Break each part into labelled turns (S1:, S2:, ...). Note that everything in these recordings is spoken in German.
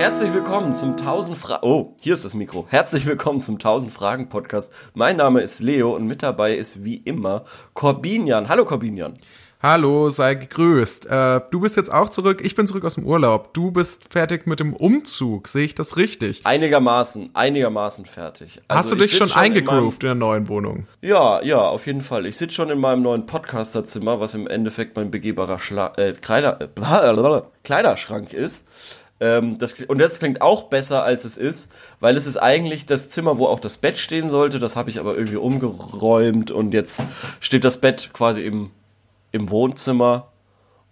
S1: Herzlich willkommen zum 1000 Fragen. Oh, hier ist das Mikro. Herzlich willkommen zum 1000 Fragen Podcast. Mein Name ist Leo und mit dabei ist wie immer Corbinian. Hallo Corbinian.
S2: Hallo, sei gegrüßt. Äh, du bist jetzt auch zurück. Ich bin zurück aus dem Urlaub. Du bist fertig mit dem Umzug. Sehe ich das richtig?
S1: Einigermaßen, einigermaßen fertig.
S2: Also Hast du dich schon, schon eingegroovt in, in, der neuen Wohnung?
S1: Ja, ja, auf jeden Fall. Ich sitze schon in meinem neuen Podcasterzimmer, was im Endeffekt mein begehbarer Schla äh, Kleider äh, Kleiderschrank ist. Ähm, das, und das klingt auch besser, als es ist, weil es ist eigentlich das Zimmer, wo auch das Bett stehen sollte. Das habe ich aber irgendwie umgeräumt und jetzt steht das Bett quasi im im Wohnzimmer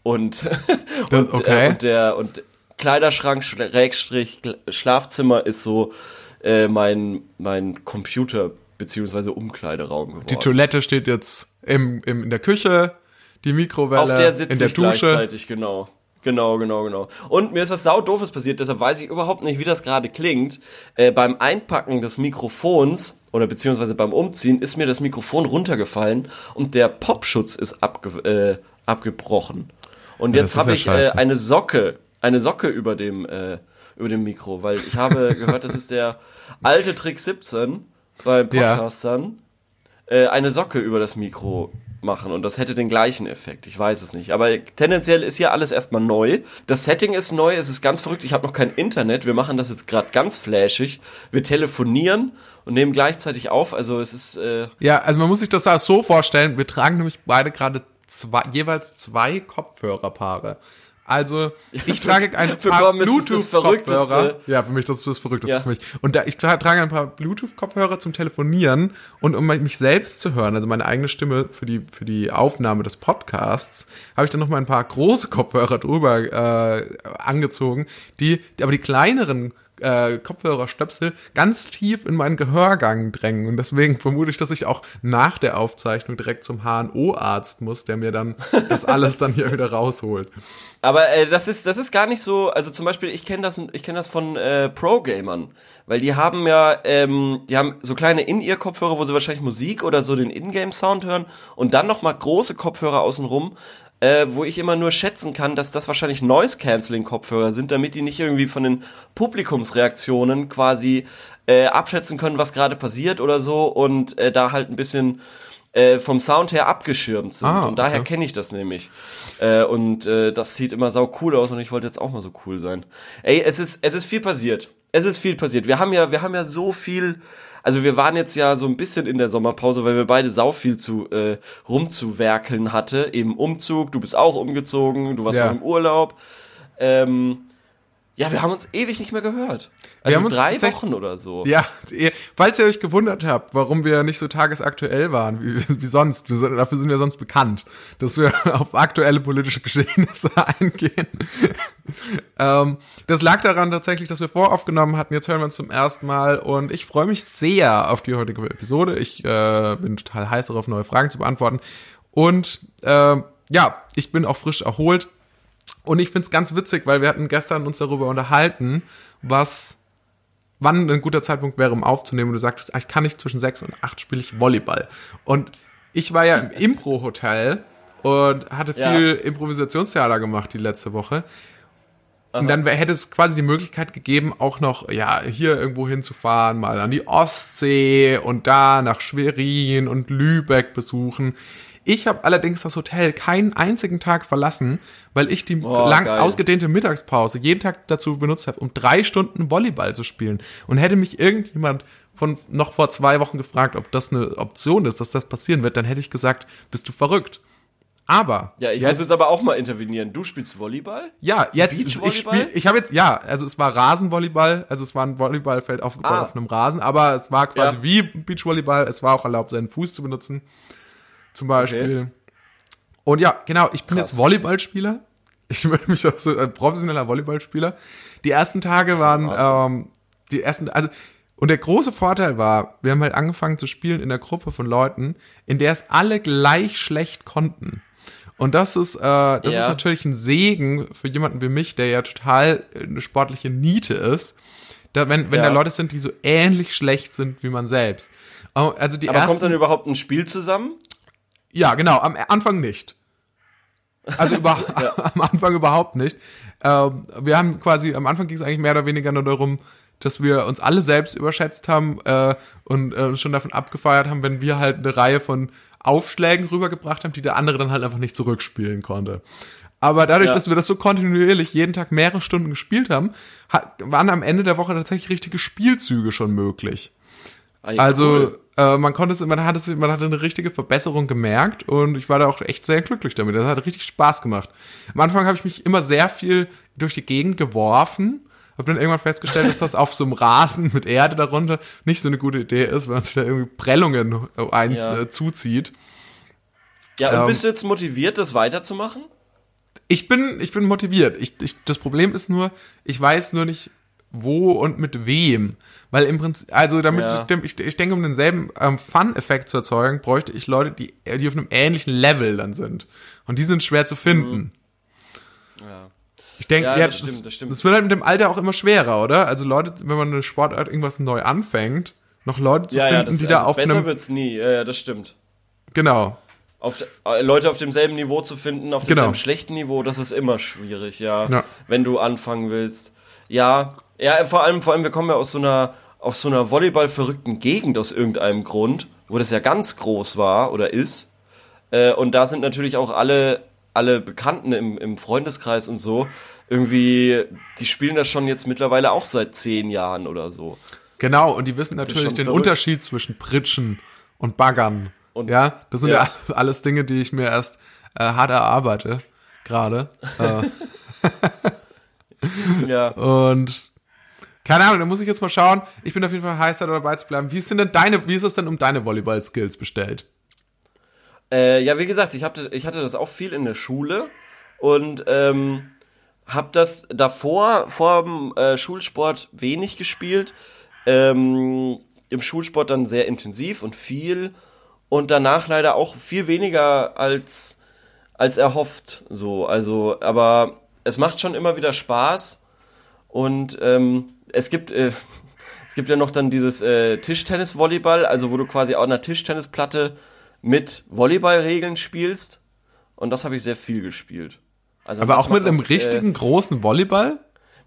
S1: und, und, okay. äh, und der und Kleiderschrank Schrägstrich Schlafzimmer ist so äh, mein mein Computer beziehungsweise Umkleideraum geworden.
S2: Die Toilette steht jetzt im, im in der Küche, die Mikrowelle
S1: Auf der sitze in der ich Dusche. gleichzeitig genau. Genau, genau, genau. Und mir ist was saudoofes passiert, deshalb weiß ich überhaupt nicht, wie das gerade klingt. Äh, beim Einpacken des Mikrofons oder beziehungsweise beim Umziehen ist mir das Mikrofon runtergefallen und der Popschutz ist abge äh, abgebrochen. Und ja, jetzt habe ich äh, eine Socke, eine Socke über dem äh, über dem Mikro, weil ich habe gehört, das ist der alte Trick 17 beim Podcastern, ja. äh, eine Socke über das Mikro machen und das hätte den gleichen Effekt. Ich weiß es nicht. Aber tendenziell ist hier alles erstmal neu. Das Setting ist neu, es ist ganz verrückt. Ich habe noch kein Internet. Wir machen das jetzt gerade ganz flashig. Wir telefonieren und nehmen gleichzeitig auf. Also es ist. Äh
S2: ja, also man muss sich das so vorstellen. Wir tragen nämlich beide gerade zwei, jeweils zwei Kopfhörerpaare. Also ich trage ein paar Bluetooth-Kopfhörer. Ja, für mich das ist das Verrückteste ja. für mich. Und da, ich trage ein paar Bluetooth-Kopfhörer zum Telefonieren und um mich selbst zu hören, also meine eigene Stimme für die für die Aufnahme des Podcasts, habe ich dann noch mal ein paar große Kopfhörer drüber äh, angezogen, die aber die kleineren äh, Kopfhörerstöpsel ganz tief in meinen Gehörgang drängen. Und deswegen vermute ich, dass ich auch nach der Aufzeichnung direkt zum HNO-Arzt muss, der mir dann das alles dann hier wieder rausholt.
S1: Aber äh, das ist das ist gar nicht so. Also zum Beispiel, ich kenne das ich kenne das von äh, Pro-Gamern, weil die haben ja ähm, die haben so kleine In-Ear-Kopfhörer, wo sie wahrscheinlich Musik oder so den In-Game-Sound hören und dann noch mal große Kopfhörer außenrum äh, wo ich immer nur schätzen kann, dass das wahrscheinlich Noise-Canceling-Kopfhörer sind, damit die nicht irgendwie von den Publikumsreaktionen quasi äh, abschätzen können, was gerade passiert oder so und äh, da halt ein bisschen äh, vom Sound her abgeschirmt sind. Ah, und daher okay. kenne ich das nämlich. Äh, und äh, das sieht immer sau cool aus und ich wollte jetzt auch mal so cool sein. Ey, es ist, es ist viel passiert. Es ist viel passiert. Wir haben ja, wir haben ja so viel also wir waren jetzt ja so ein bisschen in der Sommerpause, weil wir beide sau viel zu äh, rumzuwerkeln hatte. Eben Umzug, du bist auch umgezogen, du warst ja. im Urlaub. Ähm, ja, wir haben uns ewig nicht mehr gehört. Also drei Wochen oder so.
S2: Ja, falls ihr euch gewundert habt, warum wir nicht so tagesaktuell waren, wie, wie sonst, wir dafür sind wir sonst bekannt, dass wir auf aktuelle politische Geschehnisse eingehen. ähm, das lag daran tatsächlich, dass wir voraufgenommen hatten. Jetzt hören wir uns zum ersten Mal und ich freue mich sehr auf die heutige Episode. Ich äh, bin total heiß darauf, neue Fragen zu beantworten. Und äh, ja, ich bin auch frisch erholt und ich finde es ganz witzig, weil wir hatten gestern uns darüber unterhalten, was, wann ein guter Zeitpunkt wäre, um aufzunehmen. Und du sagtest, ah, ich kann nicht zwischen sechs und acht spiele ich Volleyball. Und ich war ja im Impro-Hotel und hatte viel ja. Improvisationstheater gemacht die letzte Woche. Aha. Und dann hätte es quasi die Möglichkeit gegeben, auch noch, ja, hier irgendwo hinzufahren, mal an die Ostsee und da nach Schwerin und Lübeck besuchen. Ich habe allerdings das Hotel keinen einzigen Tag verlassen, weil ich die oh, lang geil. ausgedehnte Mittagspause jeden Tag dazu benutzt habe, um drei Stunden Volleyball zu spielen. Und hätte mich irgendjemand von noch vor zwei Wochen gefragt, ob das eine Option ist, dass das passieren wird, dann hätte ich gesagt, bist du verrückt. Aber
S1: ja, ich jetzt, muss jetzt aber auch mal intervenieren. Du spielst Volleyball?
S2: Ja, jetzt ich spiel, ich habe jetzt ja, also es war Rasenvolleyball, also es war ein Volleyballfeld aufgebaut ah. auf einem Rasen, aber es war quasi ja. wie Beachvolleyball, es war auch erlaubt seinen Fuß zu benutzen zum Beispiel. Okay. Und ja, genau, ich bin Krass. jetzt Volleyballspieler. Ich würde mich auch so ein professioneller Volleyballspieler. Die ersten Tage waren ähm, die ersten, also und der große Vorteil war, wir haben halt angefangen zu spielen in der Gruppe von Leuten, in der es alle gleich schlecht konnten. Und das ist, äh, das ja. ist natürlich ein Segen für jemanden wie mich, der ja total eine sportliche Niete ist. Da, wenn, wenn ja. da Leute sind, die so ähnlich schlecht sind wie man selbst. Also die
S1: Aber ersten, kommt dann überhaupt ein Spiel zusammen?
S2: Ja, genau, am Anfang nicht. Also über, ja. am Anfang überhaupt nicht. Ähm, wir haben quasi, am Anfang ging es eigentlich mehr oder weniger nur darum, dass wir uns alle selbst überschätzt haben äh, und äh, schon davon abgefeiert haben, wenn wir halt eine Reihe von Aufschlägen rübergebracht haben, die der andere dann halt einfach nicht zurückspielen konnte. Aber dadurch, ja. dass wir das so kontinuierlich jeden Tag mehrere Stunden gespielt haben, hat, waren am Ende der Woche tatsächlich richtige Spielzüge schon möglich. Ah, also cool. Äh, man konnte es, man hat es, man hatte eine richtige Verbesserung gemerkt und ich war da auch echt sehr glücklich damit. Das hat richtig Spaß gemacht. Am Anfang habe ich mich immer sehr viel durch die Gegend geworfen. Habe dann irgendwann festgestellt, dass das auf so einem Rasen mit Erde darunter nicht so eine gute Idee ist, weil man sich da irgendwie Prellungen ein, ja. äh, zuzieht.
S1: Ja, und ähm, bist du jetzt motiviert, das weiterzumachen?
S2: Ich bin, ich bin motiviert. Ich, ich, das Problem ist nur, ich weiß nur nicht, wo und mit wem. Weil im Prinzip, also damit ja. ich, ich denke, um denselben ähm, Fun-Effekt zu erzeugen, bräuchte ich Leute, die, die auf einem ähnlichen Level dann sind. Und die sind schwer zu finden. Mhm. Ja. Ich denke, ja, ja, das, das, das, das, wird halt mit dem Alter auch immer schwerer, oder? Also Leute, wenn man eine Sportart irgendwas neu anfängt, noch Leute zu ja, finden, das, die also da auf
S1: besser einem... Besser wird's nie, ja, ja, das stimmt.
S2: Genau
S1: auf, äh, Leute auf demselben Niveau zu finden, auf demselben genau. schlechten Niveau, das ist immer schwierig, ja, ja. Wenn du anfangen willst. Ja, ja, vor allem, vor allem, wir kommen ja aus so einer, aus so einer Volleyball-verrückten Gegend aus irgendeinem Grund, wo das ja ganz groß war oder ist. Äh, und da sind natürlich auch alle, alle Bekannten im, im Freundeskreis und so, irgendwie, die spielen das schon jetzt mittlerweile auch seit zehn Jahren oder so.
S2: Genau, und die wissen natürlich den verrückt. Unterschied zwischen Pritschen und Baggern und, ja, das sind ja. ja alles Dinge, die ich mir erst äh, hart erarbeite, gerade. äh. ja. Und keine Ahnung, da muss ich jetzt mal schauen. Ich bin auf jeden Fall heiß dabei zu bleiben. Wie sind denn deine, wie ist es denn um deine Volleyball-Skills bestellt?
S1: Äh, ja, wie gesagt, ich hatte, ich hatte das auch viel in der Schule und ähm, habe das davor, vor dem äh, Schulsport wenig gespielt. Ähm, Im Schulsport dann sehr intensiv und viel und danach leider auch viel weniger als, als erhofft. So, also, aber es macht schon immer wieder Spaß und ähm, es gibt äh, es gibt ja noch dann dieses äh, Tischtennis-Volleyball, also wo du quasi auf einer Tischtennisplatte mit Volleyballregeln spielst und das habe ich sehr viel gespielt.
S2: Also aber auch mit einem auch, richtigen äh, großen Volleyball?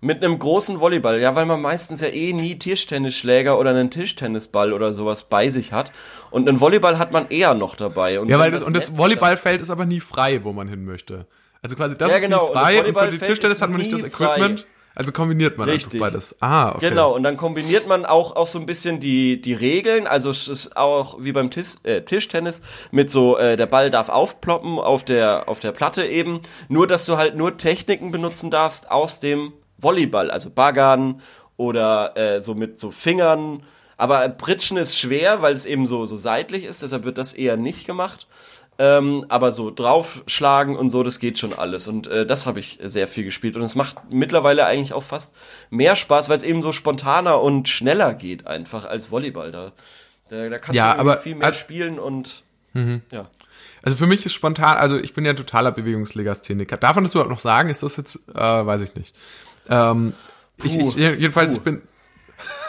S1: Mit einem großen Volleyball, ja, weil man meistens ja eh nie Tischtennisschläger oder einen Tischtennisball oder sowas bei sich hat. Und einen Volleyball hat man eher noch dabei.
S2: Und ja, weil das, das und das Volleyballfeld ist aber nie frei, wo man hin möchte. Also quasi das ja, genau. ist nie frei und, und für die Tischtennis hat man nicht das Equipment. Frei. Also kombiniert man Richtig. einfach beides.
S1: Ah, okay. Genau, und dann kombiniert man auch, auch so ein bisschen die, die Regeln. Also es ist auch wie beim Tis, äh, Tischtennis mit so, äh, der Ball darf aufploppen auf der, auf der Platte eben. Nur, dass du halt nur Techniken benutzen darfst aus dem Volleyball, also Baggern oder äh, so mit so Fingern. Aber Britschen ist schwer, weil es eben so, so seitlich ist, deshalb wird das eher nicht gemacht. Ähm, aber so draufschlagen und so, das geht schon alles. Und äh, das habe ich sehr viel gespielt. Und es macht mittlerweile eigentlich auch fast mehr Spaß, weil es eben so spontaner und schneller geht einfach als Volleyball. Da, da, da kannst ja, du aber, viel mehr spielen und mhm. ja.
S2: Also für mich ist spontan, also ich bin ja totaler Bewegungslegastheniker. Darf man das überhaupt noch sagen? Ist das jetzt, äh, weiß ich nicht. Ähm, ich, ich, jedenfalls, Puh. ich bin.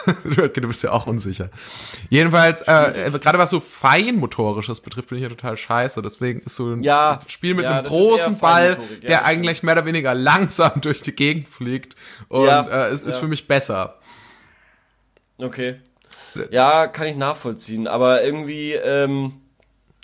S2: du bist ja auch unsicher. Jedenfalls, äh, gerade was so Feinmotorisches betrifft, bin ich ja total scheiße. Deswegen ist so ein
S1: ja,
S2: Spiel mit ja, einem großen Ball, ja, der eigentlich mehr oder weniger langsam durch die Gegend fliegt. Und äh, es ist für mich besser.
S1: Okay. Ja, kann ich nachvollziehen. Aber irgendwie, ähm,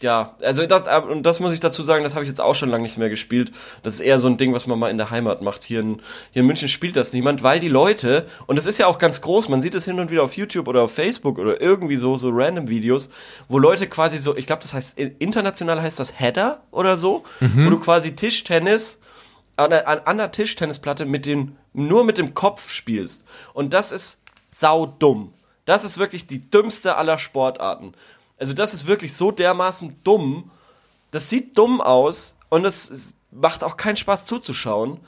S1: ja, also das, und das muss ich dazu sagen, das habe ich jetzt auch schon lange nicht mehr gespielt. Das ist eher so ein Ding, was man mal in der Heimat macht. Hier in, hier in München spielt das niemand, weil die Leute, und das ist ja auch ganz groß, man sieht es hin und wieder auf YouTube oder auf Facebook oder irgendwie so, so random Videos, wo Leute quasi so, ich glaube, das heißt, international heißt das Header oder so, mhm. wo du quasi Tischtennis an, an, an der Tischtennisplatte mit den, nur mit dem Kopf spielst. Und das ist saudumm. Das ist wirklich die dümmste aller Sportarten. Also das ist wirklich so dermaßen dumm. Das sieht dumm aus und es macht auch keinen Spaß zuzuschauen.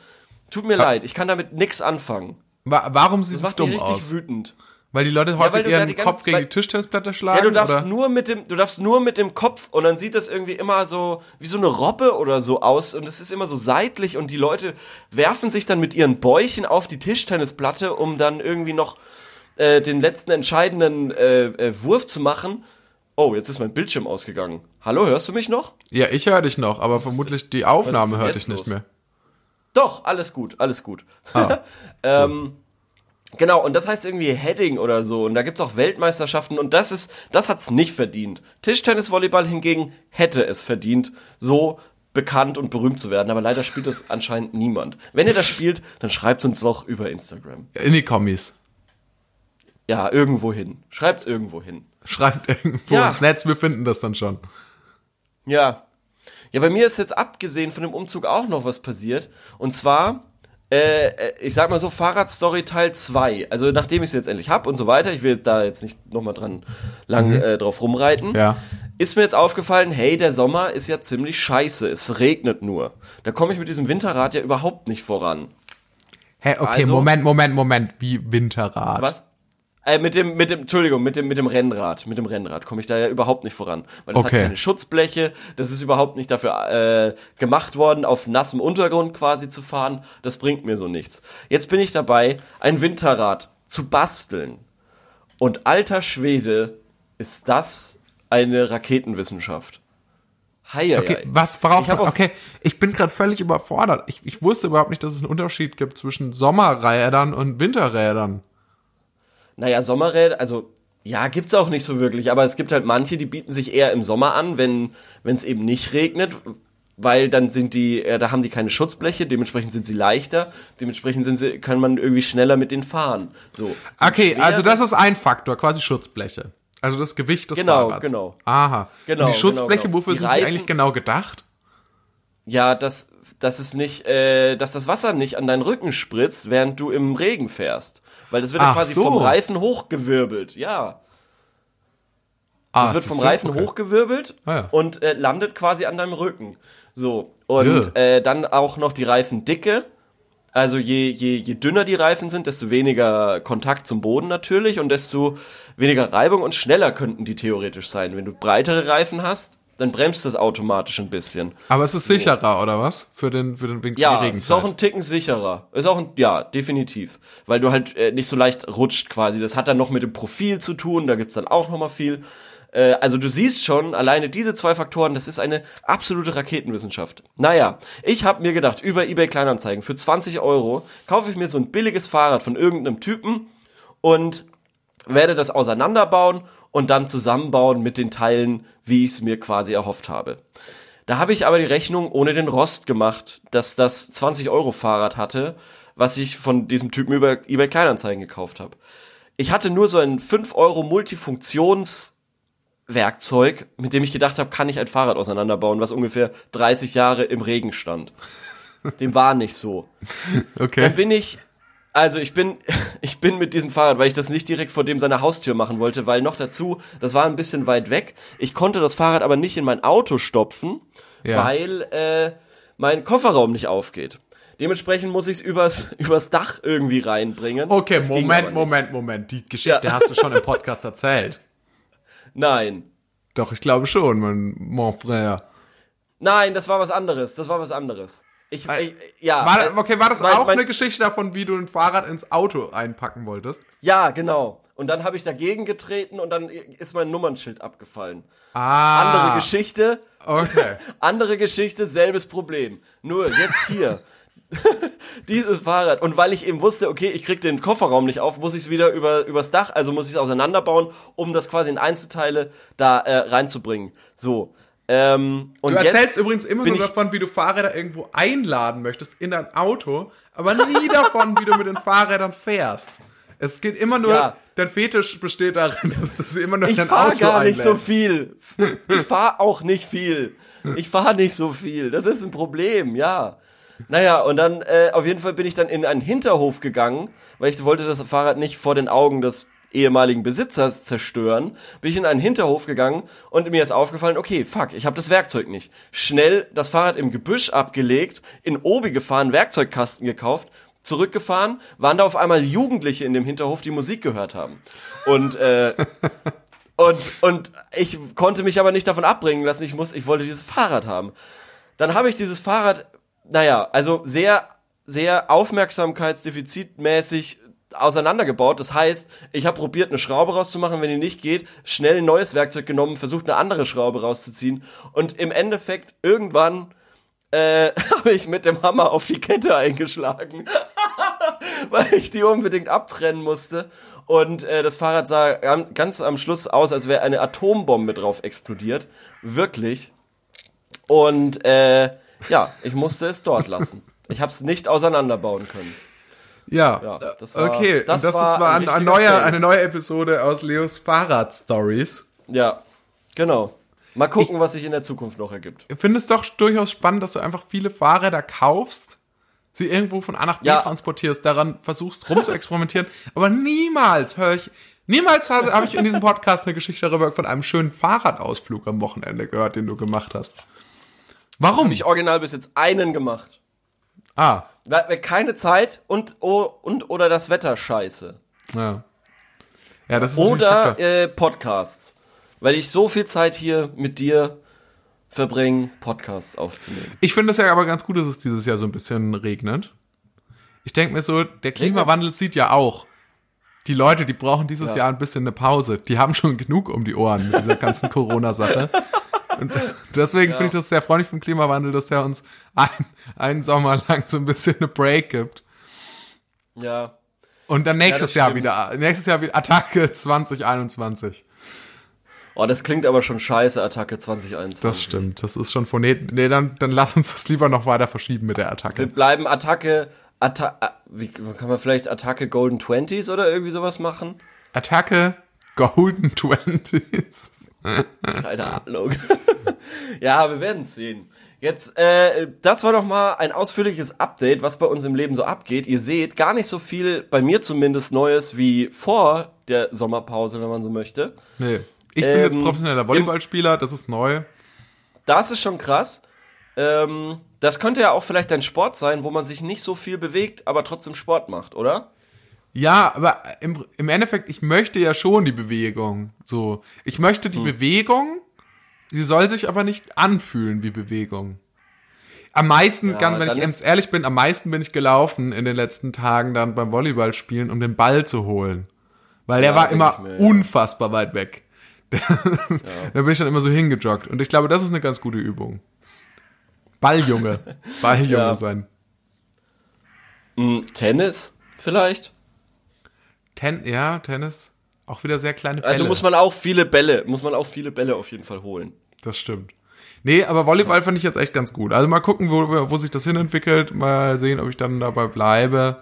S1: Tut mir ja. leid, ich kann damit nichts anfangen.
S2: Warum sieht es dumm aus? richtig wütend. Weil die Leute häufig ja, ihren Kopf gegen die Tischtennisplatte schlagen? Ja,
S1: du darfst oder? nur mit dem, du darfst nur mit dem Kopf und dann sieht das irgendwie immer so wie so eine Robbe oder so aus und es ist immer so seitlich und die Leute werfen sich dann mit ihren Bäuchen auf die Tischtennisplatte, um dann irgendwie noch äh, den letzten entscheidenden äh, äh, Wurf zu machen oh, jetzt ist mein Bildschirm ausgegangen. Hallo, hörst du mich noch?
S2: Ja, ich höre dich noch, aber vermutlich die Aufnahme hört dich nicht
S1: los?
S2: mehr.
S1: Doch, alles gut, alles gut.
S2: Ah,
S1: ähm, genau, und das heißt irgendwie Heading oder so. Und da gibt's auch Weltmeisterschaften und das ist, das hat's nicht verdient. Tischtennisvolleyball hingegen hätte es verdient, so bekannt und berühmt zu werden. Aber leider spielt das anscheinend niemand. Wenn ihr das spielt, dann schreibt's uns doch über Instagram.
S2: In die Kommis.
S1: Ja, irgendwo hin. Schreibt's irgendwo hin.
S2: Schreibt irgendwo
S1: Ja.
S2: ins Netz, wir finden das dann schon.
S1: Ja. Ja, bei mir ist jetzt abgesehen von dem Umzug auch noch was passiert. Und zwar, äh, äh, ich sag mal so, Fahrradstory Teil 2. Also nachdem ich es jetzt endlich hab und so weiter, ich will jetzt da jetzt nicht nochmal dran lang äh, drauf rumreiten,
S2: Mhm. Ja.
S1: ist mir jetzt aufgefallen, hey, der Sommer ist ja ziemlich scheiße. Es regnet nur. Da komme ich mit diesem Winterrad ja überhaupt nicht voran.
S2: Hä, okay,
S1: Also-
S2: Moment, Moment, Moment. Wie Winterrad.
S1: Was? Äh, mit dem, mit dem, Entschuldigung, mit dem, mit dem Rennrad, mit dem Rennrad komme ich da ja überhaupt nicht voran. Weil das
S2: Okay.
S1: hat keine Schutzbleche, das ist überhaupt nicht dafür äh, gemacht worden, auf nassem Untergrund quasi zu fahren. Das bringt mir so nichts. Jetzt bin ich dabei, ein Winterrad zu basteln. Und alter Schwede, ist das eine Raketenwissenschaft. Hei,
S2: Okay, was braucht man? Okay, ich bin gerade völlig überfordert. Ich, ich wusste überhaupt nicht, dass es einen Unterschied gibt zwischen Sommerrädern und Winterrädern.
S1: Naja, Sommerräder, also ja, gibt's auch nicht so wirklich, aber es gibt halt manche, die bieten sich eher im Sommer an, wenn es eben nicht regnet, weil dann sind die, äh, da haben die keine Schutzbleche, dementsprechend sind sie leichter, dementsprechend sind sie, kann man irgendwie schneller mit denen fahren. So.
S2: Okay,
S1: schwer
S2: also das ist ein Faktor, quasi Schutzbleche. Also das Gewicht des
S1: Genau,
S2: Fahrrads.
S1: genau.
S2: Aha.
S1: Genau,
S2: Und die Schutzbleche,
S1: genau, genau.
S2: wofür
S1: Die
S2: sind
S1: Reifen-
S2: die eigentlich genau gedacht?
S1: ja, dass dass es nicht, äh, dass das Wasser nicht an deinen Rücken spritzt, während du im Regen fährst, weil das wird
S2: Ach
S1: quasi
S2: so.
S1: vom Reifen hochgewirbelt. Ja.
S2: Ah,
S1: Es wird vom? Reifen
S2: Okay.
S1: hochgewirbelt
S2: Ah, ja.
S1: und äh, landet quasi an deinem Rücken. So. Und
S2: Ja.
S1: äh, dann auch noch die Reifendicke. Also je, je, je dünner die Reifen sind, desto weniger Kontakt zum Boden natürlich und desto weniger Reibung und schneller könnten die theoretisch sein. Wenn du breitere Reifen hast, dann bremst das automatisch ein bisschen.
S2: Aber es ist sicherer, oder was? Für den, für den Wink für
S1: Ja,
S2: die
S1: ist
S2: Regenzeit.
S1: auch ein Ticken sicherer. Ist auch ein, ja, definitiv. Weil du halt äh, nicht so leicht rutscht quasi. Das hat dann noch mit dem Profil zu tun, da gibt's dann auch noch mal viel. Äh, also du siehst schon, alleine diese zwei Faktoren, das ist eine absolute Raketenwissenschaft. Naja, ich habe mir gedacht, über eBay Kleinanzeigen, für 20 Euro kaufe ich mir so ein billiges Fahrrad von irgendeinem Typen und werde das auseinanderbauen und dann zusammenbauen mit den Teilen, wie ich es mir quasi erhofft habe. Da habe ich aber die Rechnung ohne den Rost gemacht, dass das 20 Euro Fahrrad hatte, was ich von diesem Typen über eBay Kleinanzeigen gekauft habe. Ich hatte nur so ein 5 Euro Multifunktionswerkzeug, mit dem ich gedacht habe, kann ich ein Fahrrad auseinanderbauen, was ungefähr 30 Jahre im Regen stand. Dem war nicht so.
S2: Okay.
S1: Dann bin ich, also ich bin, ich bin mit diesem Fahrrad, weil ich das nicht direkt vor dem seiner Haustür machen wollte, weil noch dazu, das war ein bisschen weit weg. Ich konnte das Fahrrad aber nicht in mein Auto stopfen,
S2: Ja.
S1: weil äh, mein Kofferraum nicht aufgeht. Dementsprechend muss ich es übers, übers Dach irgendwie reinbringen.
S2: Okay,
S1: Das
S2: Moment. Moment, Moment. Die Geschichte
S1: Ja.
S2: hast du schon im Podcast erzählt.
S1: Nein.
S2: Doch, ich glaube schon, mein mon frère.
S1: Nein, das war was anderes. Das war was anderes. Ich, ich ja.
S2: War, okay, war das
S1: mein-
S2: auch
S1: mein-
S2: eine Geschichte davon, wie du ein Fahrrad ins Auto einpacken wolltest?
S1: Ja, genau. Und dann habe ich dagegen getreten und dann ist mein Nummernschild abgefallen.
S2: Ah.
S1: Andere Geschichte,
S2: Okay.
S1: andere Geschichte, selbes Problem. Nur jetzt hier. Dieses Fahrrad. Und weil ich eben wusste, okay, ich krieg den Kofferraum nicht auf, muss ich es wieder über, übers Dach, also muss ich es auseinanderbauen, um das quasi in Einzelteile da äh, reinzubringen. So. Ähm,
S2: Du erzählst übrigens immer nur
S1: ich-
S2: davon, wie du Fahrräder irgendwo einladen möchtest in dein Auto, aber nie davon, wie du mit den Fahrrädern fährst. Es geht immer nur,
S1: Ja.
S2: dein Fetisch besteht darin, dass, du immer nur
S1: Ich
S2: dein
S1: fahre
S2: Auto
S1: gar nicht so viel. Ich fahre auch nicht viel. Ich fahre nicht so viel. Das ist ein Problem, ja. Naja, und dann, äh, auf jeden Fall bin ich dann in einen Hinterhof gegangen, weil ich wollte das Fahrrad nicht vor den Augen des ehemaligen Besitzers zerstören, bin ich in einen Hinterhof gegangen und mir ist aufgefallen, okay, fuck, ich habe das Werkzeug nicht. Schnell das Fahrrad im Gebüsch abgelegt, in Obi gefahren, Werkzeugkasten gekauft, zurückgefahren, waren da auf einmal Jugendliche in dem Hinterhof, die Musik gehört haben. Und äh, und, und ich konnte mich aber nicht davon abbringen lassen. Ich muss, ich wollte dieses Fahrrad haben. Dann habe ich dieses Fahrrad, naja, also sehr, sehr aufmerksamkeitsdefizitmäßig auseinandergebaut. Das heißt, ich habe probiert, eine Schraube rauszumachen, wenn die nicht geht, schnell ein neues Werkzeug genommen, versucht eine andere Schraube rauszuziehen und im Endeffekt irgendwann äh, habe ich mit dem Hammer auf die Kette eingeschlagen, weil ich die unbedingt abtrennen musste. Und äh, das Fahrrad sah ganz am Schluss aus, als wäre eine Atombombe drauf explodiert. Wirklich. Und äh, ja, ich musste es dort lassen. Ich habe es nicht auseinanderbauen können.
S2: Ja, ja das war, okay. Das, das war, war ein, ein neuer, eine neue Episode aus Leos Fahrrad-Stories.
S1: Ja, genau. Mal gucken, ich, was sich in der Zukunft noch ergibt.
S2: Ich finde es doch durchaus spannend, dass du einfach viele Fahrräder kaufst, sie irgendwo von A nach B ja. transportierst, daran versuchst rum zu experimentieren, aber niemals höre ich, niemals habe ich in diesem Podcast eine Geschichte darüber von einem schönen Fahrradausflug am Wochenende gehört, den du gemacht hast.
S1: Warum? Habe ich original bis jetzt einen gemacht.
S2: Ah.
S1: Keine Zeit und, und oder das Wetter scheiße.
S2: Ja. Ja, das ist
S1: Oder äh, Podcasts. Weil ich so viel Zeit hier mit dir verbringe, Podcasts aufzunehmen.
S2: Ich finde es ja aber ganz gut, dass es dieses Jahr so ein bisschen regnet. Ich denke mir so, der Klimawandel Regnet's? sieht ja auch. Die Leute, die brauchen dieses ja. Jahr ein bisschen eine Pause. Die haben schon genug um die Ohren mit dieser ganzen Corona-Sache. Und deswegen ja. finde ich das sehr freundlich vom Klimawandel, dass er uns ein, einen Sommer lang so ein bisschen eine Break gibt.
S1: Ja.
S2: Und dann nächstes ja, Jahr wieder, nächstes Jahr wieder Attacke 2021.
S1: Oh, das klingt aber schon scheiße, Attacke 2021.
S2: Das stimmt, das ist schon von, nee, nee dann, dann lass uns das lieber noch weiter verschieben mit der Attacke.
S1: Wir bleiben Attacke, Atta wie kann man vielleicht Attacke Golden Twenties oder irgendwie sowas machen?
S2: Attacke Golden Twenties.
S1: Keine Ahnung. ja, wir werden es sehen. Jetzt, äh, das war doch mal ein ausführliches Update, was bei uns im Leben so abgeht. Ihr seht gar nicht so viel, bei mir zumindest, Neues wie vor der Sommerpause, wenn man so möchte.
S2: Nee. Ich bin ähm, jetzt professioneller Volleyballspieler, das ist neu.
S1: Das ist schon krass. Ähm, das könnte ja auch vielleicht ein Sport sein, wo man sich nicht so viel bewegt, aber trotzdem Sport macht, oder?
S2: Ja, aber im, im Endeffekt, ich möchte ja schon die Bewegung. So, ich möchte die hm. Bewegung, sie soll sich aber nicht anfühlen wie Bewegung. Am meisten, ja, ganz, wenn ich ganz ehrlich bin, am meisten bin ich gelaufen in den letzten Tagen dann beim Volleyballspielen, um den Ball zu holen. Weil ja, er war immer mir, ja. unfassbar weit weg. da bin ich dann immer so hingejoggt. Und ich glaube, das ist eine ganz gute Übung. Balljunge. Balljunge sein.
S1: Hm, Tennis vielleicht?
S2: Ten, ja, Tennis. Auch wieder sehr kleine
S1: also Bälle. Also muss man auch viele Bälle, muss man auch viele Bälle auf jeden Fall holen.
S2: Das stimmt. Nee, aber Volleyball ja. fand ich jetzt echt ganz gut. Also mal gucken, wo, wo sich das hinentwickelt. Mal sehen, ob ich dann dabei bleibe.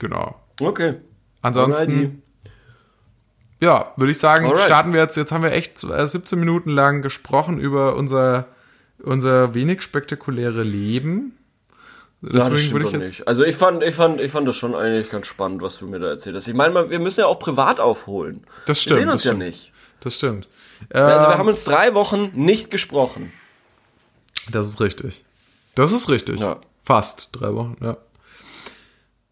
S2: Genau.
S1: Okay.
S2: Ansonsten ja, würde ich sagen, Alright. starten wir jetzt. Jetzt haben wir echt 17 äh, Minuten lang gesprochen über unser, unser wenig spektakuläre Leben.
S1: Deswegen würde ich jetzt. Nicht. Also ich fand, ich fand, ich fand das schon eigentlich ganz spannend, was du mir da erzählt hast. Ich meine, wir müssen ja auch privat aufholen.
S2: Das stimmt.
S1: Wir sehen uns
S2: ja
S1: stimmt. nicht.
S2: Das stimmt.
S1: also wir ähm, haben uns drei Wochen nicht gesprochen.
S2: Das ist richtig. Das ist richtig. Ja. Fast drei Wochen, ja.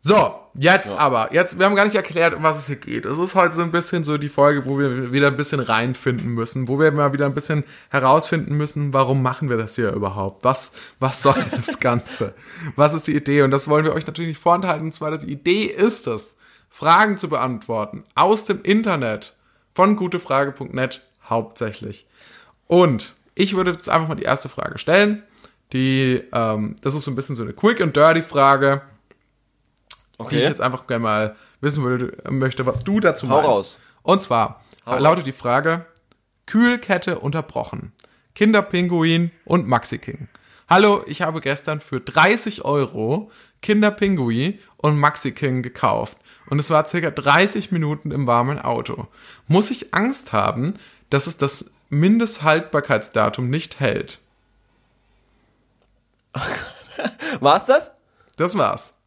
S2: So, jetzt ja. aber, jetzt, wir haben gar nicht erklärt, um was es hier geht. Es ist heute so ein bisschen so die Folge, wo wir wieder ein bisschen reinfinden müssen, wo wir mal wieder ein bisschen herausfinden müssen, warum machen wir das hier überhaupt? Was, was soll das Ganze? was ist die Idee? Und das wollen wir euch natürlich nicht vorenthalten. Und zwar, die Idee ist es, Fragen zu beantworten aus dem Internet von gutefrage.net hauptsächlich. Und ich würde jetzt einfach mal die erste Frage stellen. Die, ähm, das ist so ein bisschen so eine Quick and Dirty Frage okay. die ich jetzt einfach gerne mal wissen will, möchte, was du dazu Hau meinst. Raus. Und zwar Hau lautet raus. die Frage: Kühlkette unterbrochen. Kinderpinguin und Maxi King. Hallo, ich habe gestern für 30 Euro Kinderpinguin und Maxi King gekauft. Und es war circa 30 Minuten im warmen Auto. Muss ich Angst haben, dass es das Mindesthaltbarkeitsdatum nicht hält?
S1: War's das?
S2: Das war's.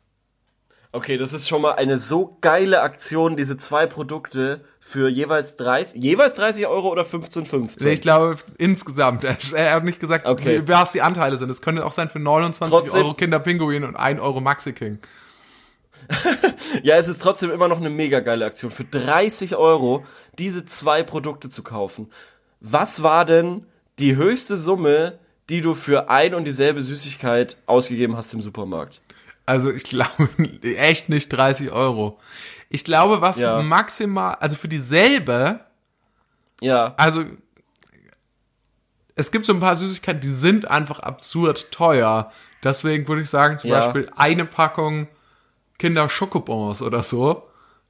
S1: Okay, das ist schon mal eine so geile Aktion, diese zwei Produkte für jeweils 30, jeweils 30 Euro oder 15,15?
S2: Ich glaube, insgesamt. Er hat nicht gesagt, okay. was die Anteile sind. Es könnte auch sein für 29 trotzdem, Euro Kinderpinguin und 1 Euro Maxi King.
S1: ja, es ist trotzdem immer noch eine mega geile Aktion. Für 30 Euro diese zwei Produkte zu kaufen. Was war denn die höchste Summe, die du für ein und dieselbe Süßigkeit ausgegeben hast im Supermarkt?
S2: Also ich glaube echt nicht 30 Euro. Ich glaube, was
S1: Ja.
S2: maximal, also für dieselbe,
S1: Ja.
S2: also es gibt so ein paar Süßigkeiten, die sind einfach absurd teuer. Deswegen würde ich sagen, zum
S1: Ja.
S2: Beispiel eine Packung Kinder Schokobons oder so.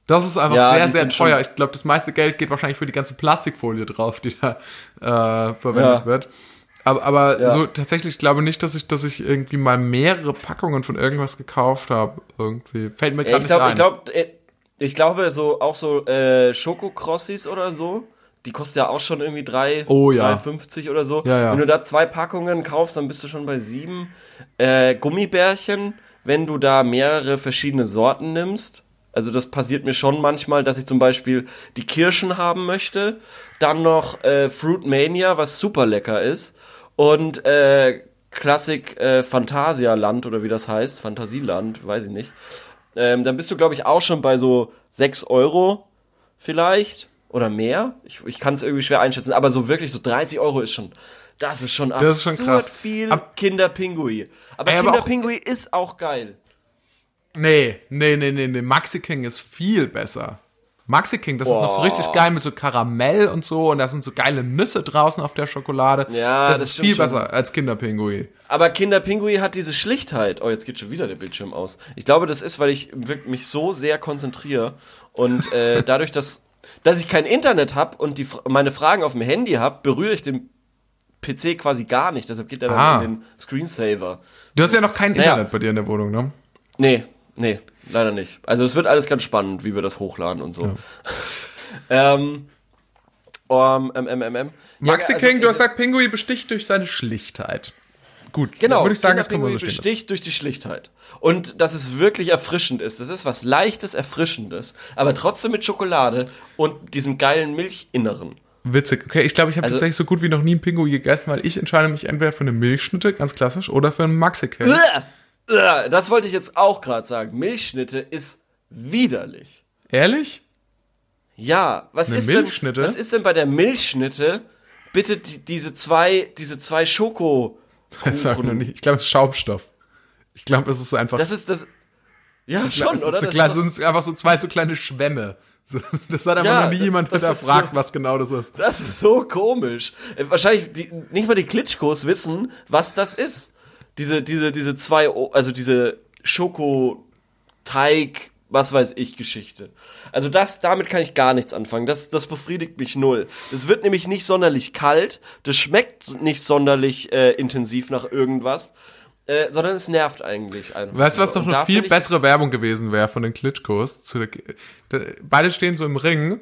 S2: Das ist einfach
S1: Ja,
S2: sehr, sehr teuer. Ich glaube, das meiste Geld geht wahrscheinlich für die ganze Plastikfolie drauf, die da äh, verwendet wird. Aber, aber
S1: Ja.
S2: so tatsächlich, ich glaube nicht, dass ich, dass ich irgendwie mal mehrere Packungen von irgendwas gekauft habe. Irgendwie. Fällt mir
S1: ich
S2: nicht
S1: glaube,
S2: ein.
S1: ich glaube, äh, ich glaube so auch so äh, Schokokrossis oder so. Die kosten ja auch schon irgendwie 3,
S2: Oh, ja.
S1: 3,50 oder so.
S2: Ja, ja.
S1: Wenn du da zwei Packungen kaufst, dann bist du schon bei sieben. Äh, Gummibärchen, wenn du da mehrere verschiedene Sorten nimmst. Also das passiert mir schon manchmal, dass ich zum Beispiel die Kirschen haben möchte, dann noch äh, Fruit Mania, was super lecker ist, und äh, Klassik äh, Phantasialand oder wie das heißt, Fantasieland, weiß ich nicht. Ähm, dann bist du, glaube ich, auch schon bei so 6 Euro vielleicht oder mehr. Ich, ich kann es irgendwie schwer einschätzen, aber so wirklich so 30 Euro ist schon, das ist schon
S2: Das ist schon krass.
S1: viel
S2: Ab-
S1: Kinderpingui. Aber
S2: Ey,
S1: Kinderpingui ist auch geil.
S2: Nee, nee, nee, nee, nee. Maxi King ist viel besser. Maxi King, das ist noch so
S1: Boah.
S2: richtig geil mit so Karamell und so und da sind so geile Nüsse draußen auf der Schokolade.
S1: Ja,
S2: das,
S1: das
S2: ist viel
S1: schon.
S2: besser als Kinderpingui.
S1: Aber Kinderpingui hat diese Schlichtheit. Oh, jetzt geht schon wieder der Bildschirm aus. Ich glaube, das ist, weil ich mich so sehr konzentriere und äh, dadurch, dass, dass ich kein Internet habe und die, meine Fragen auf dem Handy habe, berühre ich den PC quasi gar nicht. Deshalb geht er
S2: Ah.
S1: dann in den Screensaver.
S2: Du hast ja noch kein
S1: Naja.
S2: Internet bei dir in der Wohnung, ne?
S1: Nee, nee, leider nicht. Also es wird alles ganz spannend, wie wir das hochladen und so. ähm, um, ähm, ähm, ähm.
S2: Maxi
S1: Ja, also,
S2: King, du hast gesagt, Pingui besticht durch seine Schlichtheit. Gut,
S1: Genau,
S2: würde ich sagen, das wir
S1: Kinderpingui
S2: so
S1: besticht durch die Schlichtheit. Und dass es wirklich erfrischend ist. Das ist was Leichtes, Erfrischendes, aber trotzdem mit Schokolade und diesem geilen Milchinneren.
S2: Witzig. Okay, ich glaube, ich habe
S1: Also-
S2: tatsächlich so gut wie noch nie einen Pingui gegessen, weil ich entscheide mich entweder für eine Milchschnitte, ganz klassisch, oder für einen Maxi King.
S1: Uah! Uah! Das wollte ich jetzt auch gerade sagen. Milchschnitte ist widerlich.
S2: Ehrlich?
S1: Ja, was
S2: Eine
S1: ist
S2: Milchschnitte?
S1: denn, was ist denn bei der Milchschnitte bitte die, diese zwei, diese zwei Schoko
S2: Das sag ich noch nicht. Ich glaube, es ist Schaumstoff. Ich glaube, es ist einfach.
S1: Das ist das, ja
S2: Ich glaub,
S1: schon,
S2: es
S1: oder?
S2: So
S1: Das
S2: klein,
S1: ist
S2: sind einfach so zwei so kleine Schwämme. So, das hat einfach
S1: Ja,
S2: noch nie jemand hinterfragt,
S1: so-
S2: was genau das ist.
S1: Das ist so komisch. Äh, Wahrscheinlich die, nicht mal die Klitschkos wissen, was das ist. Diese, diese, diese zwei, also diese Schokoteig, was weiß ich, Geschichte. Also das, damit kann ich gar nichts anfangen. Das, das befriedigt mich null. Es wird nämlich nicht sonderlich kalt. Das schmeckt nicht sonderlich äh, intensiv nach irgendwas. Äh, sondern es nervt eigentlich einfach.
S2: Weißt du, was doch
S1: da
S2: viel bessere Werbung gewesen wäre von den Klitschkos? Zu der, da- beide stehen so im Ring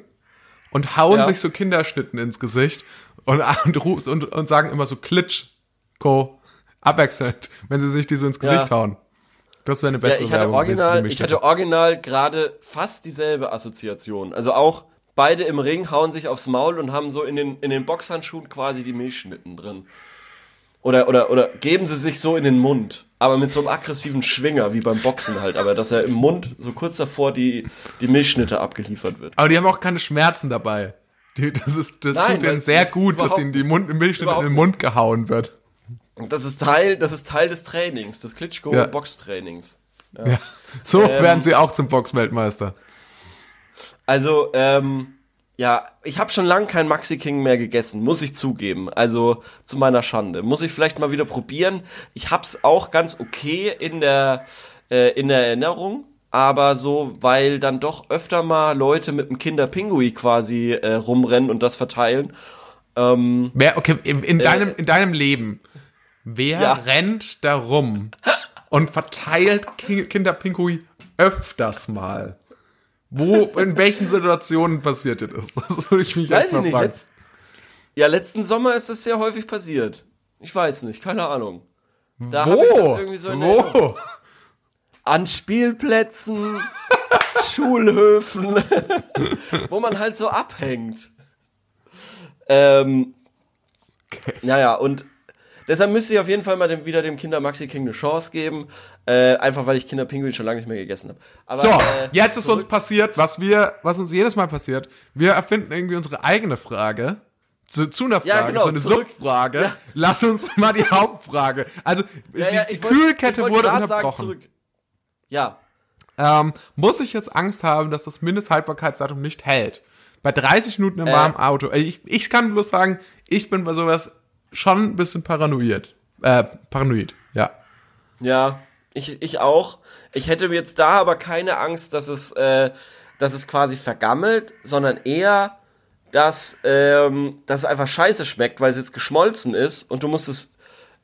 S2: und hauen
S1: Ja.
S2: sich so Kinderschnitten ins Gesicht und, und, und, und sagen immer so Klitschko abwechselnd, wenn sie sich die so ins Gesicht
S1: Ja.
S2: hauen. Das wäre eine
S1: Ja,
S2: bessere
S1: ich hatte
S2: Werbung
S1: original, ich hatte original gerade fast dieselbe Assoziation. Also auch beide im Ring hauen sich aufs Maul und haben so in den, in den Boxhandschuhen quasi die Milchschnitten drin. Oder, oder, oder geben sie sich so in den Mund. Aber mit so einem aggressiven Schwinger, wie beim Boxen halt. Aber dass er im Mund so kurz davor die, die Milchschnitte abgeliefert wird.
S2: Aber die haben auch keine Schmerzen dabei. Die, das ist, das
S1: Nein,
S2: tut denen sehr gut, dass ihnen die Mund, Milchschnitte in den Mund gehauen wird.
S1: Das ist Teil, das ist Teil des Trainings, des
S2: Ja.
S1: Klitschko-Boxtrainings.
S2: Ja. So
S1: Ähm,
S2: werden sie auch zum Boxweltmeister.
S1: Also, ähm, ja, ich habe schon lange kein Maxi King mehr gegessen, muss ich zugeben. Also zu meiner Schande. Muss ich vielleicht mal wieder probieren. Ich hab's auch ganz okay in der, äh, in der Erinnerung. Aber so, weil dann doch öfter mal Leute mit einem Kinderpingui quasi äh, rumrennen und das verteilen. Ähm,
S2: Wer, okay, in, in, deinem, in deinem Leben, wer
S1: Ja.
S2: rennt da rum und verteilt Ki Kinderpingui öfters mal? Wo, in welchen Situationen passiert dir das? Das würde ich mich
S1: weiß
S2: mal
S1: nicht.
S2: fragen.
S1: Letzt, ja, letzten Sommer ist das sehr häufig passiert. Ich weiß nicht, keine Ahnung. Da hab ich das
S2: Wo?
S1: irgendwie so in Erinnerung.
S2: Wo?
S1: an Spielplätzen, Schulhöfen, wo man halt so abhängt. Ähm, Naja, und deshalb müsste ich auf jeden Fall mal dem, wieder dem Kinder Maxi King eine Chance geben. Äh, einfach weil ich Kinder Pinguin schon lange nicht mehr gegessen habe. Aber,
S2: So,
S1: äh,
S2: jetzt ist uns passiert, was wir, was uns jedes Mal passiert. Wir erfinden irgendwie unsere eigene Frage. Zu, zu einer Frage,
S1: Ja, genau,
S2: so eine
S1: zurück.
S2: Subfrage.
S1: Ja.
S2: Lass uns mal die Hauptfrage. Also,
S1: Ja,
S2: die, die
S1: wollt-
S2: Kühlkette wurde unterbrochen.
S1: Sagen. Ja,
S2: ähm, muss ich jetzt Angst haben, dass das Mindesthaltbarkeitsdatum nicht hält. Bei 30 Minuten im
S1: Äh.
S2: warmen Auto. Äh, Ich, ich kann bloß sagen, ich bin bei sowas schon ein bisschen paranoid. Äh, paranoid, ja.
S1: Ja, ich, ich auch. Ich hätte jetzt da aber keine Angst, dass es, äh, dass es quasi vergammelt, sondern eher, dass, ähm, dass es einfach scheiße schmeckt, weil es jetzt geschmolzen ist und du musst es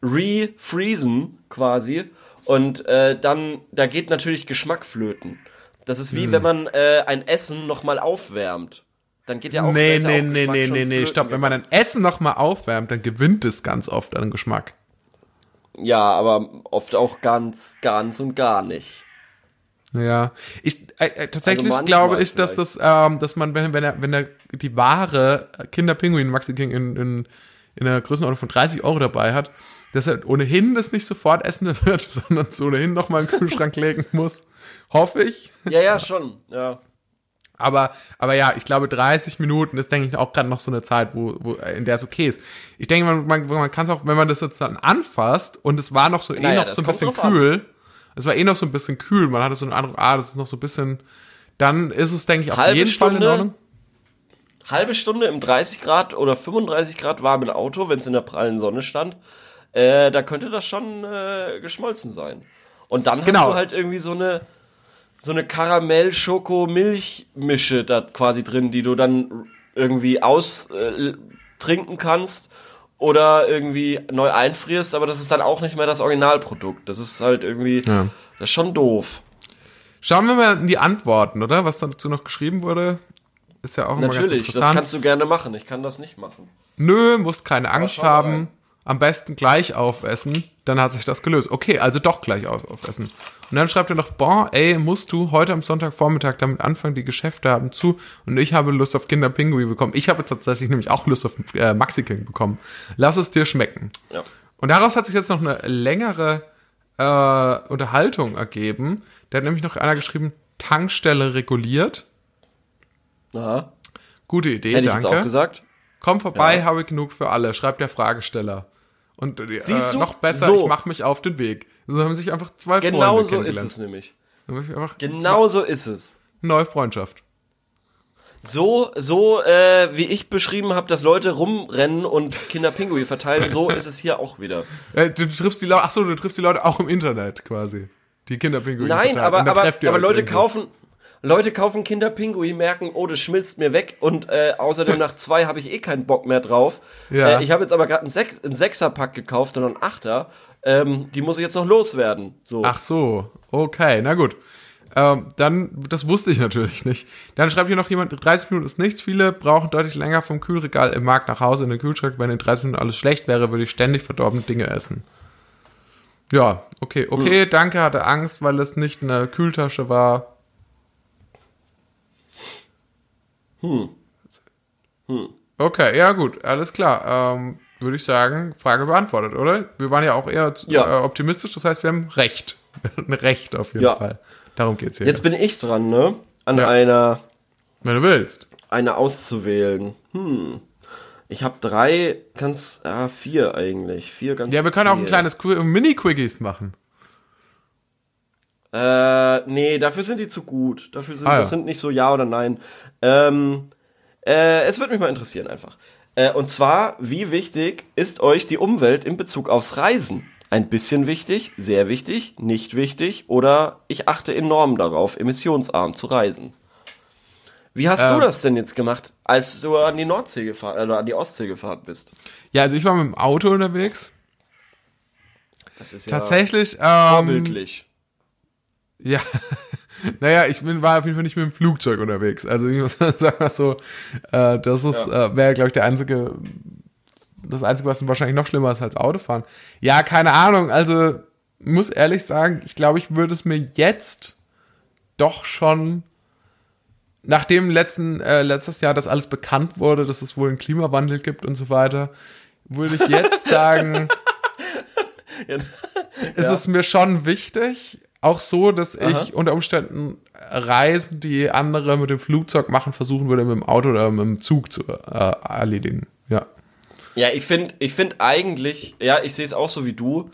S1: refreezen quasi und äh, dann, da geht natürlich Geschmack flöten. Das ist wie
S2: Hm.
S1: wenn man äh, ein Essen nochmal aufwärmt. Dann geht ja auch
S2: nee, nee, nee,
S1: Geschmack
S2: nee, nee, nee, stopp. Wenn man ein Essen nochmal aufwärmt, dann gewinnt es ganz oft an Geschmack.
S1: Ja, aber oft auch ganz, ganz und gar nicht.
S2: Ja, ich äh, äh, tatsächlich
S1: Also
S2: glaube ich, dass das, ähm, dass man, wenn wenn er wenn er die Ware Kinderpinguin Maxi King in, in in der Größenordnung von 30 Euro dabei hat, dass er ohnehin das nicht sofort essen wird, sondern es ohnehin noch mal in den Kühlschrank legen muss, hoffe ich.
S1: Ja, ja, schon, ja.
S2: Aber, aber ja, ich glaube, 30 Minuten ist, denke ich, auch gerade noch so eine Zeit, wo, wo, in der es okay ist. Ich denke, man, man, man kann es auch, wenn man das jetzt dann anfasst und es war noch so eh
S1: Naja,
S2: noch
S1: das
S2: so ein bisschen
S1: an.
S2: kühl, es war eh noch so ein bisschen kühl, man hatte so einen Eindruck, ah, das ist noch so ein bisschen, dann ist es, denke ich, auf
S1: Halbe
S2: jeden Fall in
S1: Stunde?
S2: Ordnung.
S1: halbe Stunde im 30 Grad oder 35 Grad warmen Auto, wenn es in der prallen Sonne stand, äh, da könnte das schon äh, geschmolzen sein. Und dann
S2: Genau.
S1: hast du halt irgendwie so eine so eine Karamell-Schoko-Milch-Mische da quasi drin, die du dann irgendwie aus äh, kannst oder irgendwie neu einfrierst, aber das ist dann auch nicht mehr das Originalprodukt. Das ist halt irgendwie,
S2: Ja.
S1: das ist schon doof.
S2: Schauen wir mal in die Antworten, oder? Was dazu noch geschrieben wurde, ist ja auch immer ganz
S1: Natürlich, das
S2: interessant.
S1: kannst du gerne machen. Ich kann das nicht machen.
S2: Nö, musst keine Angst haben.
S1: rein.
S2: Am besten gleich aufessen. Dann hat sich das gelöst. Okay, also doch gleich auf, aufessen. Und dann schreibt er noch, boah, ey, musst du heute am Sonntagvormittag damit anfangen, die Geschäfte haben zu und ich habe Lust auf Kinderpinguin bekommen. Ich habe tatsächlich nämlich auch Lust auf äh, Maxi King bekommen. Lass es dir schmecken.
S1: Ja.
S2: Und daraus hat sich jetzt noch eine längere äh, Unterhaltung ergeben. Da hat nämlich noch einer geschrieben, Tankstelle reguliert.
S1: Aha.
S2: Gute Idee,
S1: Hätte ich
S2: danke.
S1: jetzt auch gesagt.
S2: Komm vorbei,
S1: Ja.
S2: habe ich genug für alle, schreibt der Fragesteller. Und äh,
S1: du?
S2: noch besser,
S1: So.
S2: ich mache mich auf den Weg. So haben sich einfach zwei
S1: Genau
S2: Freunde
S1: so ist
S2: kennengelernt.
S1: es nämlich.
S2: Dann haben sich einfach
S1: Genau so ist es.
S2: Neue Freundschaft.
S1: So, so äh, wie ich beschrieben habe, dass Leute rumrennen und Kinderpinguin verteilen, so ist es hier auch wieder.
S2: Äh, du triffst die Leute, ach so, du triffst die Leute auch im Internet quasi. Die Kinderpinguine.
S1: Nein,
S2: verteilen.
S1: aber, aber, aber Leute
S2: irgendwo.
S1: kaufen, Leute kaufen Kinderpinguin, merken, oh, das schmilzt mir weg und äh, außerdem nach zwei habe ich eh keinen Bock mehr drauf.
S2: Ja.
S1: Äh, ich habe jetzt aber gerade einen, Sechs, einen Sechserpack gekauft und einen Achter. Ähm, die muss ich jetzt noch loswerden. So.
S2: Ach so, okay, na gut. Ähm, dann, das wusste ich natürlich nicht. Dann schreibt hier noch jemand, 30 Minuten ist nichts. Viele brauchen deutlich länger vom Kühlregal im Markt nach Hause in den Kühlschrank. Wenn in 30 Minuten alles schlecht wäre, würde ich ständig verdorbene Dinge essen. Ja, okay, okay, danke, hatte Angst, weil es nicht eine Kühltasche war. Hm. Okay, ja gut, alles klar. Ähm, würde ich sagen, Frage beantwortet, oder? Wir waren ja auch eher
S1: Ja.
S2: äh, optimistisch, das heißt, wir haben Recht. Ein Recht auf jeden
S1: Ja.
S2: Fall. Darum geht's hier.
S1: Jetzt bin ich dran, ne? An
S2: Ja.
S1: einer,
S2: Wenn du willst.
S1: eine auszuwählen. Hm. Ich habe drei, ganz, ah, vier eigentlich. Vier ganz
S2: Ja, wir können auch ein kleines Qui- Mini-Quickies machen.
S1: Äh, nee, dafür sind die zu gut. Dafür sind,
S2: Ah, ja.
S1: das sind nicht so ja oder nein. Ähm, äh, es würde mich mal interessieren einfach. Äh, und zwar, wie wichtig ist euch die Umwelt in Bezug aufs Reisen? Ein bisschen wichtig, sehr wichtig, nicht wichtig oder ich achte enorm darauf, emissionsarm zu reisen. Wie hast
S2: Ähm.
S1: du das denn jetzt gemacht, als du an die Nordsee gefahren oder an die Ostsee gefahren bist?
S2: Ja, also ich war mit dem Auto unterwegs.
S1: Das ist ja
S2: Tatsächlich. Ähm,
S1: vorbildlich.
S2: Ja, naja, ich bin, war auf jeden Fall nicht mit dem Flugzeug unterwegs. Also ich muss sagen so, äh, das ist, äh, wäre, glaube ich, der einzige, das Einzige, was wahrscheinlich noch schlimmer ist als Autofahren. Ja, keine Ahnung, also muss ehrlich sagen, ich glaube, ich würde es mir jetzt doch schon, nachdem letzten, äh, letztes Jahr das alles bekannt wurde, dass es wohl einen Klimawandel gibt und so weiter, würde ich jetzt sagen, ist es mir schon wichtig, auch so, dass ich unter Umständen Reisen, die andere mit dem Flugzeug machen, versuchen würde, mit dem Auto oder mit dem Zug zu äh, erledigen. Ja.
S1: Ja, ich finde ich find eigentlich, ja, ich sehe es auch so wie du,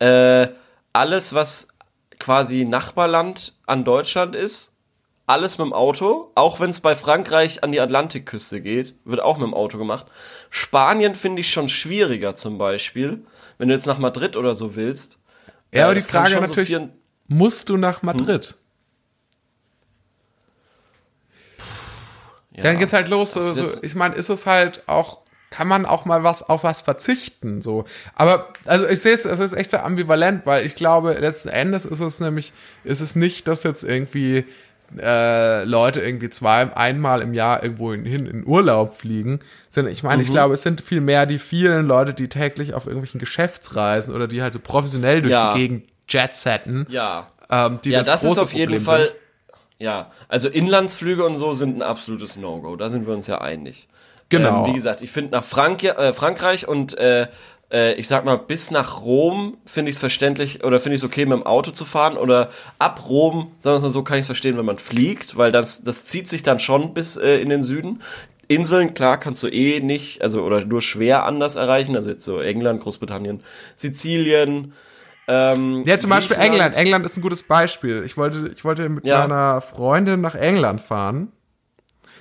S1: äh, alles, was quasi Nachbarland an Deutschland ist. Alles mit dem Auto, auch wenn es bei Frankreich an die Atlantikküste geht, wird auch mit dem Auto gemacht. Spanien finde ich schon schwieriger zum Beispiel, wenn du jetzt nach Madrid oder so willst.
S2: Ja, aber
S1: Äh,
S2: die
S1: das kann
S2: Frage
S1: so
S2: natürlich,
S1: vier-
S2: musst du nach Madrid?
S1: ja.
S2: Dann geht's halt los. So, ich meine, ist es halt auch, kann man auch mal was auf was verzichten, so. Aber also ich sehe es, es ist echt so ambivalent, weil ich glaube, letzten Endes ist es nämlich, ist es nicht, dass jetzt irgendwie äh, Leute irgendwie zwei, einmal im Jahr irgendwo hin in Urlaub fliegen, sondern ich
S1: Mhm.
S2: meine, ich glaube, es sind viel mehr die vielen Leute, die täglich auf irgendwelchen Geschäftsreisen oder die halt so professionell durch
S1: Ja.
S2: die Gegend jetsetten,
S1: Ja.
S2: ähm, die
S1: Ja,
S2: das,
S1: das, ist auf jeden
S2: Problem
S1: Fall.
S2: sind.
S1: Ja, also Inlandsflüge und so sind ein absolutes No-Go. Da sind wir uns ja einig.
S2: Genau.
S1: Ähm, wie gesagt, ich finde nach Frank äh, Frankreich und äh, äh, ich sag mal bis nach Rom finde ich es verständlich oder finde ich es okay mit dem Auto zu fahren oder ab Rom, sagen wir mal so, kann ich es verstehen, wenn man fliegt, weil das das zieht sich dann schon bis äh, in den Süden. Inseln, klar, kannst du eh nicht, also oder nur schwer anders erreichen, also jetzt so England, Großbritannien, Sizilien, ähm,
S2: Ja, zum Beispiel. England. England ist ein gutes Beispiel. Ich wollte, ich wollte mit
S1: Ja.
S2: meiner Freundin nach England fahren,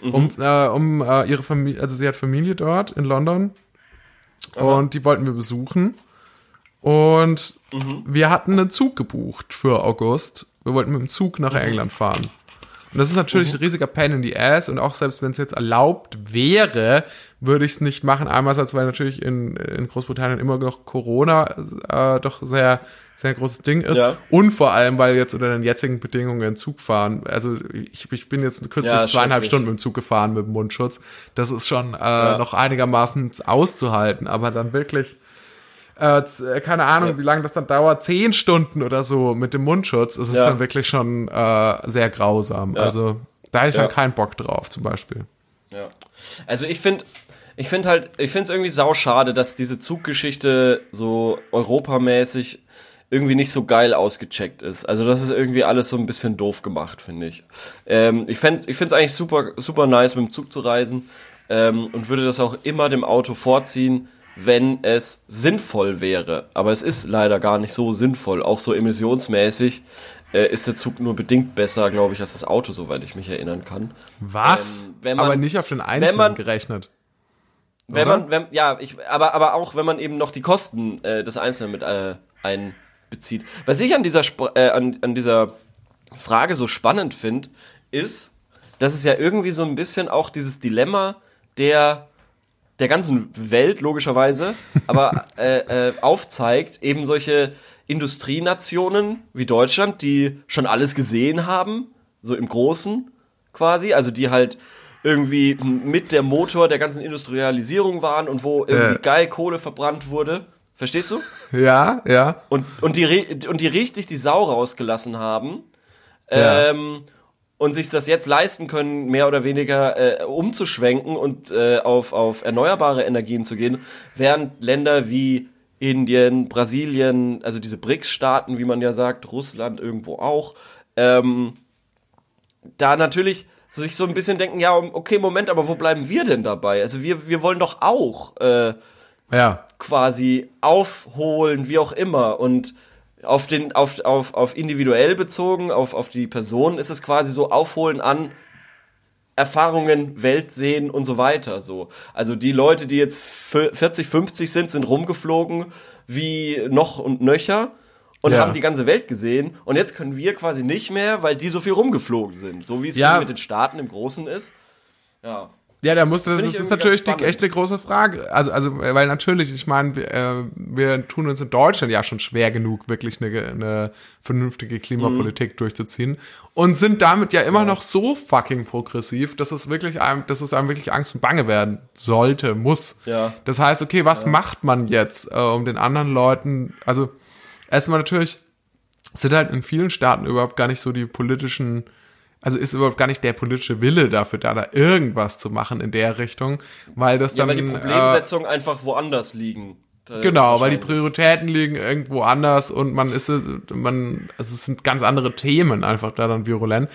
S2: um, äh, um äh, ihre Familie, also sie hat Familie dort in London und die wollten wir besuchen. Und wir hatten einen Zug gebucht für August. Wir wollten mit dem Zug nach England fahren. Und das ist natürlich ein riesiger Pain in the Ass und auch selbst wenn es jetzt erlaubt wäre, würde ich es nicht machen. Einerseits, weil natürlich in, in Großbritannien immer noch Corona äh, doch sehr, sehr großes Ding ist.
S1: Ja.
S2: Und vor allem, weil jetzt unter den jetzigen Bedingungen Zug fahren, also ich, ich bin jetzt kürzlich
S1: Ja,
S2: zweieinhalb. Stunden mit dem Zug gefahren mit dem Mundschutz. Das ist schon äh, noch einigermaßen auszuhalten, aber dann wirklich äh, z- keine Ahnung,
S1: Ja.
S2: wie lange das dann dauert, zehn Stunden oder so mit dem Mundschutz, ist es
S1: Ja.
S2: dann wirklich schon äh, sehr grausam. Also da hätte ich
S1: Ja.
S2: dann keinen Bock drauf, zum Beispiel.
S1: Ja. Also ich finde, ich finde halt, ich finde es irgendwie sauschade, dass diese Zuggeschichte so europamäßig irgendwie nicht so geil ausgecheckt ist. Also das ist irgendwie alles so ein bisschen doof gemacht, finde ich. Ähm, ich fände ich finde es eigentlich super, super nice, mit dem Zug zu reisen ähm, und würde das auch immer dem Auto vorziehen, wenn es sinnvoll wäre. Aber es ist leider gar nicht so sinnvoll. Auch so emissionsmäßig äh, ist der Zug nur bedingt besser, glaube ich, als das Auto, soweit ich mich erinnern kann.
S2: Was?
S1: Ähm, wenn man-
S2: aber nicht auf den Einzelnen
S1: man-
S2: gerechnet.
S1: Wenn
S2: Oder?
S1: man, wenn, ja, ich, aber, aber auch, wenn man eben noch die Kosten äh, des Einzelnen mit äh, einbezieht. Was ich an dieser, Sp äh, an, an dieser Frage so spannend finde, ist, dass es ja irgendwie so ein bisschen auch dieses Dilemma der, der ganzen Welt, logischerweise, aber äh, äh, aufzeigt, eben solche Industrienationen wie Deutschland, die schon alles gesehen haben, so im Großen quasi, also die halt irgendwie mit der Motor der ganzen Industrialisierung waren und wo irgendwie
S2: Äh.
S1: geil Kohle verbrannt wurde. Verstehst du?
S2: Ja, ja.
S1: Und, und, die, und die richtig die Sau rausgelassen haben.
S2: Ja.
S1: Ähm, und sich das jetzt leisten können, mehr oder weniger äh, umzuschwenken und äh, auf, auf erneuerbare Energien zu gehen, während Länder wie Indien, Brasilien, also diese BRICS-Staaten, wie man ja sagt, Russland irgendwo auch, ähm, da natürlich sich so ein bisschen denken, ja, okay, Moment, aber wo bleiben wir denn dabei? Also wir, wir wollen doch auch äh,
S2: Ja.
S1: quasi aufholen, wie auch immer. Und auf den, auf, auf, auf individuell bezogen, auf, auf die Person ist es quasi so aufholen an Erfahrungen, Welt sehen und so weiter, so. Also die Leute, die jetzt fü- 40, 50 sind, sind rumgeflogen wie noch und nöcher und
S2: Ja.
S1: haben die ganze Welt gesehen. Und jetzt können wir quasi nicht mehr, weil die so viel rumgeflogen sind. So wie es
S2: Ja.
S1: mit den Staaten im Großen ist. Ja.
S2: Ja, da muss das, das ist natürlich die, echt eine große Frage. Also, also, weil natürlich, ich meine, wir, äh, wir tun uns in Deutschland ja schon schwer genug, wirklich eine, eine vernünftige Klimapolitik
S1: Mhm.
S2: durchzuziehen und sind damit ja immer noch so fucking progressiv, dass es wirklich einem, dass es einem wirklich Angst und Bange werden sollte, muss.
S1: Ja.
S2: Das heißt, okay, was macht man jetzt, äh, um den anderen Leuten, also erstmal natürlich sind halt in vielen Staaten überhaupt gar nicht so die politischen, also ist überhaupt gar nicht der politische Wille dafür da, da irgendwas zu machen in der Richtung, weil das
S1: Ja,
S2: dann
S1: weil die
S2: äh,
S1: Problemsetzungen einfach woanders liegen. Äh,
S2: Genau, weil die. Prioritäten liegen irgendwo anders und man ist, äh, man, also es sind ganz andere Themen einfach da dann virulent.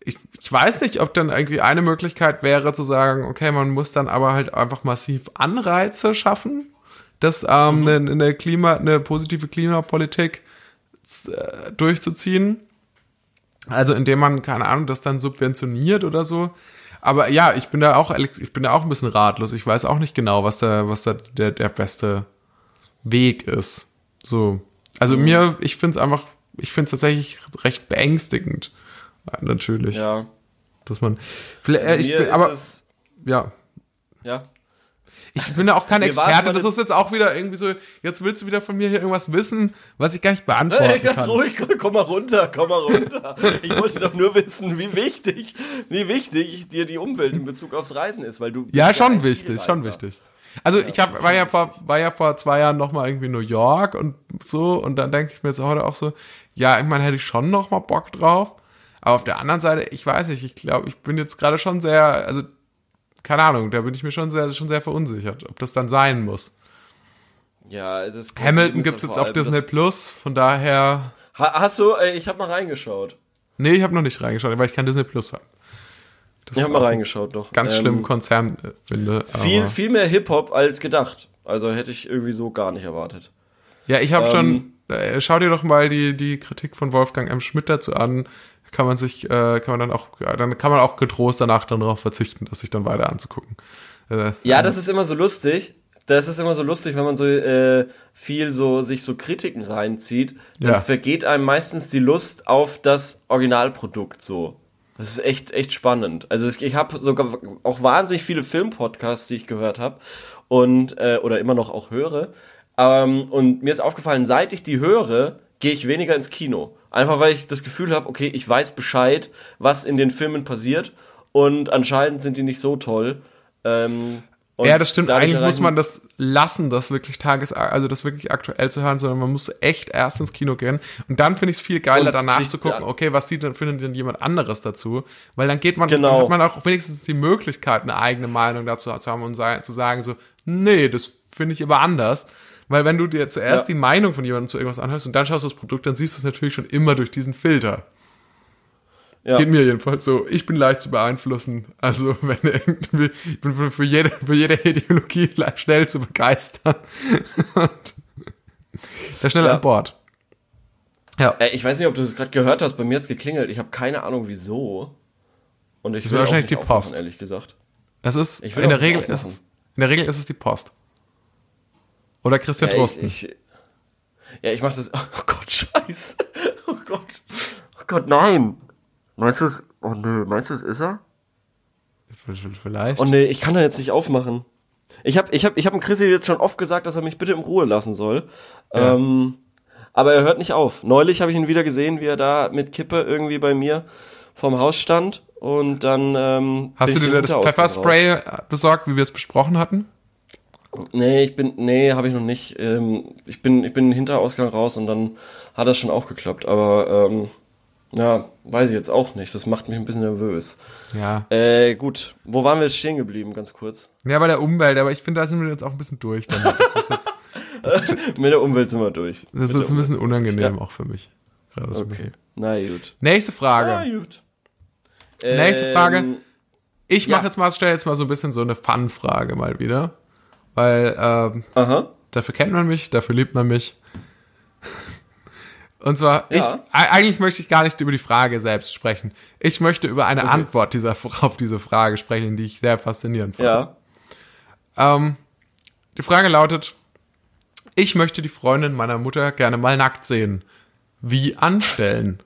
S2: Ich, ich weiß nicht, ob dann irgendwie eine Möglichkeit wäre zu sagen, okay, man muss dann aber halt einfach massiv Anreize schaffen, dass ähm, eine, eine Klima, eine positive Klimapolitik äh, durchzuziehen. Also indem man, keine Ahnung, das dann subventioniert oder so. Aber ja, ich bin da auch, ich bin da auch ein bisschen ratlos. Ich weiß auch nicht genau, was da, was da der, der beste Weg ist. So. Also mhm. mir, ich finde es einfach, ich finde es tatsächlich recht beängstigend. Natürlich.
S1: Ja.
S2: Dass man, vielleicht, äh, ich bin, aber, ja.
S1: Ja.
S2: Ich bin ja auch kein Experte, das ist jetzt auch wieder irgendwie so, jetzt willst du wieder von mir hier irgendwas wissen, was ich gar nicht beantworten hey,
S1: ganz
S2: kann.
S1: ruhig, komm mal runter, komm mal runter. ich wollte doch nur wissen, wie wichtig, wie wichtig dir die Umwelt in Bezug aufs Reisen ist, weil du
S2: Ja, schon wichtig, schon wichtig. Also ich hab, war ja vor war ja vor zwei Jahren noch mal irgendwie New York und so und dann denke ich mir jetzt heute auch so, ja, ich meine, hätte ich schon noch mal Bock drauf. Aber auf der anderen Seite, ich weiß nicht, ich glaube, ich bin jetzt gerade schon sehr, also keine Ahnung, da bin ich mir schon sehr, schon sehr verunsichert, ob das dann sein muss.
S1: Ja, das
S2: Hamilton gibt es jetzt auf Disney Plus, von daher.
S1: Ha, hast du, ey, ich habe mal reingeschaut.
S2: Nee, ich habe noch nicht reingeschaut, weil ich kein Disney Plus habe.
S1: ich habe mal reingeschaut, doch.
S2: Ganz ähm, schlimm Konzern äh, finde.
S1: Viel, viel mehr Hip-Hop als gedacht. Also hätte ich irgendwie so gar nicht erwartet.
S2: Ja, ich habe ähm, schon. Äh, schau dir doch mal die, die Kritik von Wolfgang M. Schmidt dazu an kann man sich, äh, kann man dann auch, dann kann man auch getrost danach dann darauf verzichten, das sich dann weiter anzugucken.
S1: Äh, ja, das ist immer so lustig. Das ist immer so lustig, wenn man so äh, viel so sich so Kritiken reinzieht, dann ja. vergeht einem meistens die Lust auf das Originalprodukt so. Das ist echt echt spannend. Also ich, ich habe sogar auch wahnsinnig viele Filmpodcasts, die ich gehört habe und äh, oder immer noch auch höre. Ähm, und mir ist aufgefallen, seit ich die höre, gehe ich weniger ins Kino. Einfach weil ich das Gefühl habe, okay, ich weiß Bescheid, was in den Filmen passiert und anscheinend sind die nicht so toll. Ähm,
S2: ja, das stimmt. Eigentlich muss man das lassen, das wirklich tages, also das wirklich aktuell zu hören, sondern man muss echt erst ins Kino gehen. Und dann finde ich es viel geiler, danach zu gucken, okay, was sieht denn, findet denn jemand anderes dazu? Weil dann geht man, genau. dann hat man auch wenigstens die Möglichkeit, eine eigene Meinung dazu zu haben und zu sagen so, nee, das finde ich aber anders. Weil wenn du dir zuerst ja. die Meinung von jemandem zu irgendwas anhörst und dann schaust du das Produkt, dann siehst du es natürlich schon immer durch diesen Filter. Ja. Geht mir jedenfalls so. Ich bin leicht zu beeinflussen. Also, wenn irgendwie, ich bin für jede, für jede Ideologie schnell zu begeistern. und da schnell ja. an Bord.
S1: Ja. Äh, ich weiß nicht, ob du es gerade gehört hast. Bei mir hat es geklingelt. Ich habe keine Ahnung, wieso. Und ich
S2: das will wahrscheinlich
S1: die
S2: Post.
S1: Ehrlich gesagt.
S2: Das ist, in der Regel ist es, in der Regel ist es die Post. Oder Christian ja, Drosten.
S1: Ich, ich, ja, ich mach das. Oh Gott, scheiße. Oh Gott. Oh Gott, nein. Meinst du es? Oh nö, meinst du es ist er?
S2: Vielleicht.
S1: Oh nee, ich kann da jetzt nicht aufmachen. Ich habe ich hab, ich hab dem Chrissy jetzt schon oft gesagt, dass er mich bitte in Ruhe lassen soll. Ja. Ähm, aber er hört nicht auf. Neulich habe ich ihn wieder gesehen, wie er da mit Kippe irgendwie bei mir vorm Haus stand. Und dann. Ähm,
S2: Hast du dir das Pfefferspray besorgt, wie wir es besprochen hatten?
S1: Nee, ich bin, nee, habe ich noch nicht. Ähm, ich bin, ich bin in den Hinterausgang raus und dann hat das schon auch geklappt. Aber ähm, ja, weiß ich jetzt auch nicht. Das macht mich ein bisschen nervös.
S2: Ja.
S1: Äh, gut. Wo waren wir jetzt stehen geblieben, ganz kurz?
S2: Ja, bei der Umwelt, aber ich finde, da sind wir jetzt auch ein bisschen durch damit. Das ist jetzt,
S1: Mit der Umwelt sind wir durch.
S2: Das
S1: Mit
S2: ist ein bisschen unangenehm ja. auch für mich.
S1: Gerade so okay. Na gut.
S2: Nächste Frage.
S1: Na gut.
S2: Nächste Frage. Ähm, ich mache ja. jetzt mal, stelle jetzt mal so ein bisschen so eine Fun-Frage mal wieder weil ähm, dafür kennt man mich, dafür liebt man mich. Und zwar, ja. ich, eigentlich möchte ich gar nicht über die Frage selbst sprechen. Ich möchte über eine okay. Antwort dieser, auf diese Frage sprechen, die ich sehr faszinierend fand.
S1: Ja.
S2: Ähm, die Frage lautet, ich möchte die Freundin meiner Mutter gerne mal nackt sehen. Wie anstellen?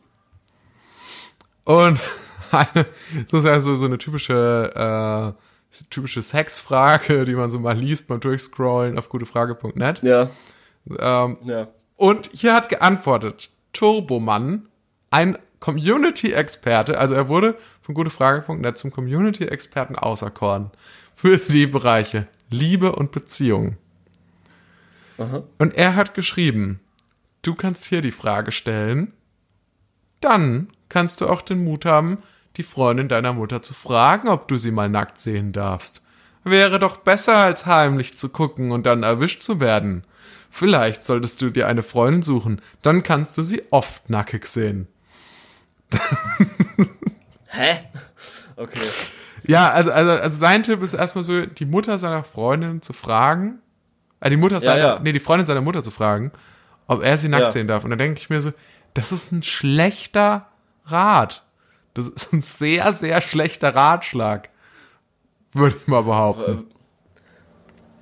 S2: Und eine, das ist ja so, so eine typische äh, typische Sexfrage, die man so mal liest beim Durchscrollen auf gutefrage.net.
S1: Ja.
S2: Ähm, ja. Und hier hat geantwortet Turbomann, ein Community-Experte, also er wurde von gutefrage.net zum Community-Experten auserkoren für die Bereiche Liebe und Beziehung. Aha. Und er hat geschrieben, du kannst hier die Frage stellen, dann kannst du auch den Mut haben, die Freundin deiner Mutter zu fragen, ob du sie mal nackt sehen darfst. Wäre doch besser, als heimlich zu gucken und dann erwischt zu werden. Vielleicht solltest du dir eine Freundin suchen, dann kannst du sie oft nackig sehen.
S1: Hä? Okay.
S2: Ja, also, also, also sein Tipp ist erstmal so, die Mutter seiner Freundin zu fragen, äh, die Mutter seiner, ja, ja. nee, die Freundin seiner Mutter zu fragen, ob er sie nackt ja. sehen darf. Und dann denke ich mir so, Das ist ein schlechter Rat. Das ist ein sehr, sehr schlechter Ratschlag. Würde ich mal behaupten.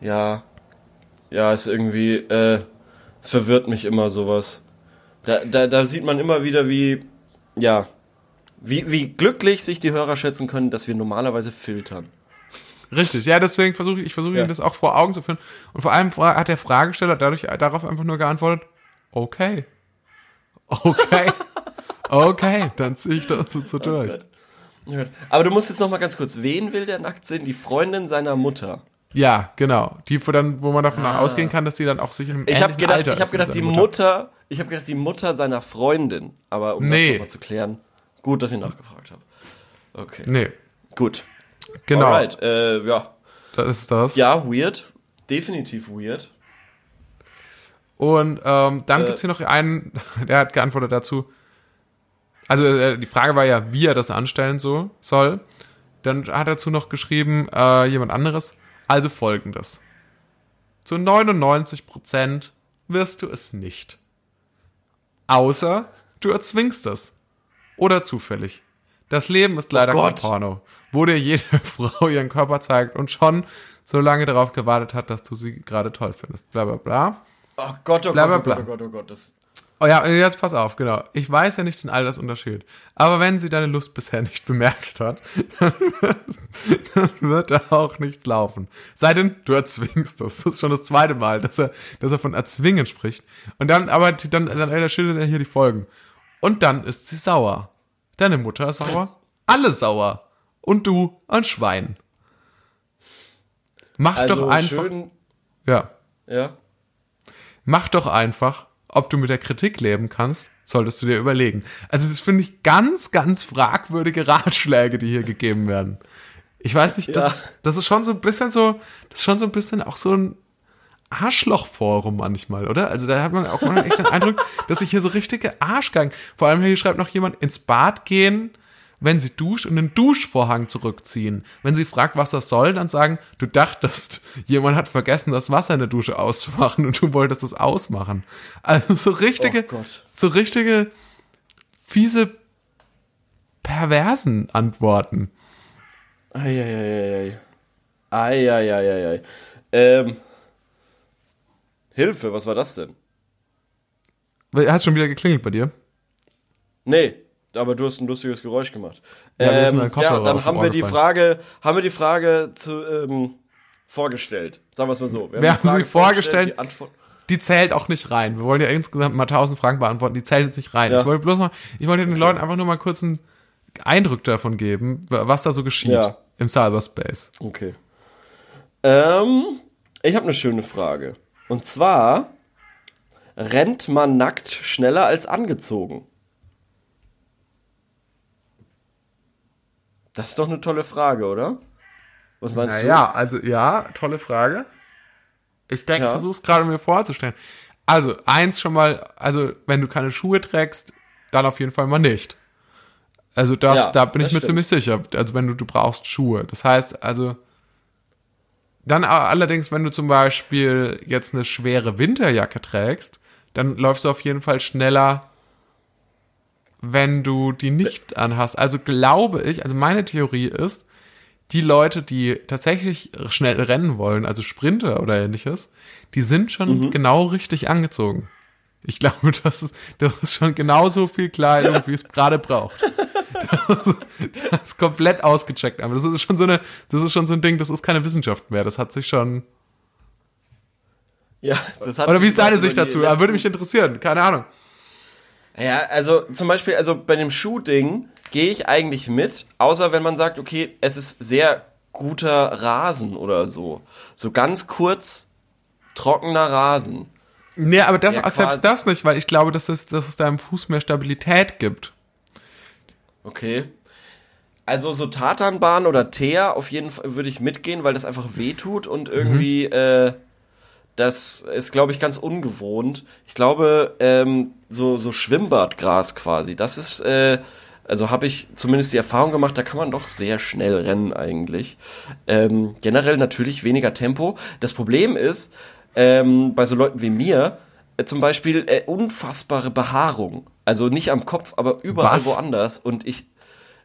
S1: Ja. Ja, ist irgendwie, äh, es verwirrt mich immer sowas. Da, da, da sieht man immer wieder, wie, ja, wie, wie glücklich sich die Hörer schätzen können, dass wir normalerweise filtern.
S2: Richtig, ja, deswegen versuche ich, ich versuche
S1: Ja.
S2: Ihnen das auch vor Augen zu führen. Und vor allem hat der Fragesteller dadurch darauf einfach nur geantwortet, okay. Okay. Okay, dann ziehe ich das so durch.
S1: Ja. Aber du musst jetzt noch mal ganz kurz, wen will der nackt sehen? Die Freundin seiner Mutter.
S2: Ja, genau. Die, wo, dann, wo man davon ausgehen kann, dass die dann auch sich in einem
S1: Ah. Ich habe
S2: ähnlichen
S1: gedacht,
S2: Alter
S1: ich habe gedacht, die
S2: seine
S1: Mutter. ich habe gedacht, die Mutter seiner Freundin. Aber um
S2: Nee.
S1: das nochmal zu klären, gut, dass ich nachgefragt habe. Okay,
S2: Nee,
S1: gut.
S2: genau.
S1: Alright, äh, ja.
S2: Das ist das.
S1: Ja, weird. Definitiv weird.
S2: Und ähm, dann
S1: Äh.
S2: gibt's hier noch einen, der hat geantwortet dazu. Also äh, die Frage war ja, wie er das anstellen so soll. Dann hat dazu noch geschrieben, äh, jemand anderes. Also folgendes. Zu 99% wirst du es nicht. Außer du erzwingst es. Oder zufällig. Das Leben ist leider kein
S1: Gott.
S2: Porno, wo dir jede Frau ihren Körper zeigt und schon so lange darauf gewartet hat, dass du sie gerade toll findest. Bla bla bla.
S1: Oh Gott, oh
S2: Bla,
S1: Gott,
S2: bla,
S1: oh Gott,
S2: bla.
S1: oh Gott, oh Gott. Das,
S2: Oh ja, jetzt pass auf, genau. Ich weiß ja nicht den Altersunterschied. Aber wenn sie deine Lust bisher nicht bemerkt hat, dann wird, dann wird da auch nichts laufen. Sei denn, du erzwingst das. Das ist schon das zweite Mal, dass er, dass er von erzwingen spricht. Und dann, aber dann, dann er schildert er hier die Folgen. Und dann ist sie sauer. Deine Mutter ist sauer. Alle sauer. Und du ein Schwein. Mach
S1: also
S2: doch einfach.
S1: schön,
S2: Ja.
S1: ja.
S2: Mach doch einfach, ob du mit der Kritik leben kannst, solltest du dir überlegen. Also das finde ich ganz, ganz fragwürdige Ratschläge, die hier gegeben werden. Ich weiß nicht, das,
S1: Ja.
S2: ist, das ist schon so ein bisschen so, das ist schon so ein bisschen auch so ein Arschlochforum manchmal, oder? Also da hat man auch mal echt den Eindruck, dass sich hier so richtige Arschgang, vor allem hier schreibt noch jemand, ins Bad gehen, wenn sie duscht und den Duschvorhang zurückziehen. Wenn sie fragt, was das soll, dann sagen, du dachtest, jemand hat vergessen, das Wasser in der Dusche auszumachen und du wolltest es ausmachen. Also so richtige,
S1: Oh Gott.
S2: so richtige fiese, perversen Antworten.
S1: Eieieiei. Eieieiei. Ähm. Hilfe, was war das denn?
S2: Hast schon wieder geklingelt bei dir?
S1: Nee, aber du hast ein lustiges Geräusch gemacht.
S2: Ja,
S1: ähm, ja dann haben wir die
S2: gefallen.
S1: Frage, haben wir die Frage zu, ähm, vorgestellt. Sagen wir es mal so.
S2: Wir
S1: die
S2: haben sie
S1: Frage
S2: vorgestellt.
S1: die.
S2: Die zählt auch nicht rein. Wir wollen ja insgesamt mal 1000 Fragen beantworten. Die zählt jetzt nicht rein.
S1: Ja.
S2: Ich wollte bloß mal, ich wollte den Leuten einfach nur mal kurz einen Eindruck davon geben, was da so geschieht
S1: Ja.
S2: im Cyberspace.
S1: Okay. Ähm, ich habe eine schöne Frage. Und zwar, rennt man nackt schneller als angezogen? Das ist doch eine tolle Frage, oder? Was meinst du?
S2: Naja, also ja, tolle Frage. Ich denke,
S1: Ja.
S2: ich versuch's gerade mir vorzustellen. Also, eins schon mal, also wenn du keine Schuhe trägst, dann auf jeden Fall mal nicht. Also das,
S1: Ja,
S2: da bin ich mir
S1: stimmt.
S2: ziemlich sicher. Also wenn du, du brauchst Schuhe. Das heißt, also dann allerdings, wenn du zum Beispiel jetzt eine schwere Winterjacke trägst, dann läufst du auf jeden Fall schneller, wenn du die nicht anhast. Also glaube ich, also meine Theorie ist, die Leute, die tatsächlich schnell rennen wollen, also Sprinter oder ähnliches, die sind schon
S1: Mhm.
S2: genau richtig angezogen. Ich glaube, das ist, das ist schon genauso viel Kleidung, wie es gerade braucht. Das, ist- das ist komplett ausgecheckt. Aber das ist schon so eine, das ist schon so ein Ding, das ist keine Wissenschaft mehr. Das hat sich schon.
S1: Ja, das hat
S2: Oder wie ist deine
S1: über
S2: Sicht dazu? Würde mich interessieren. Keine Ahnung.
S1: Ja, also zum Beispiel, also bei dem Shooting gehe ich eigentlich mit, außer wenn man sagt, okay, es ist sehr guter Rasen oder so. So ganz kurz trockener Rasen.
S2: Nee, aber das,
S1: Ja,
S2: selbst das nicht, weil ich glaube, dass es, dass es deinem Fuß mehr Stabilität gibt.
S1: Okay. Also so Tatanbahn oder Teer auf jeden Fall würde ich mitgehen, weil das einfach wehtut und irgendwie äh, das ist, glaube ich, ganz ungewohnt. Ich glaube, ähm, so, so Schwimmbadgras quasi, das ist, äh, also habe ich zumindest die Erfahrung gemacht, da kann man doch sehr schnell rennen eigentlich. Ähm, generell natürlich weniger Tempo. Das Problem ist, ähm, bei so Leuten wie mir, äh, zum Beispiel äh, unfassbare Behaarung. Also nicht am Kopf, aber überall
S2: Was?
S1: woanders. Und ich,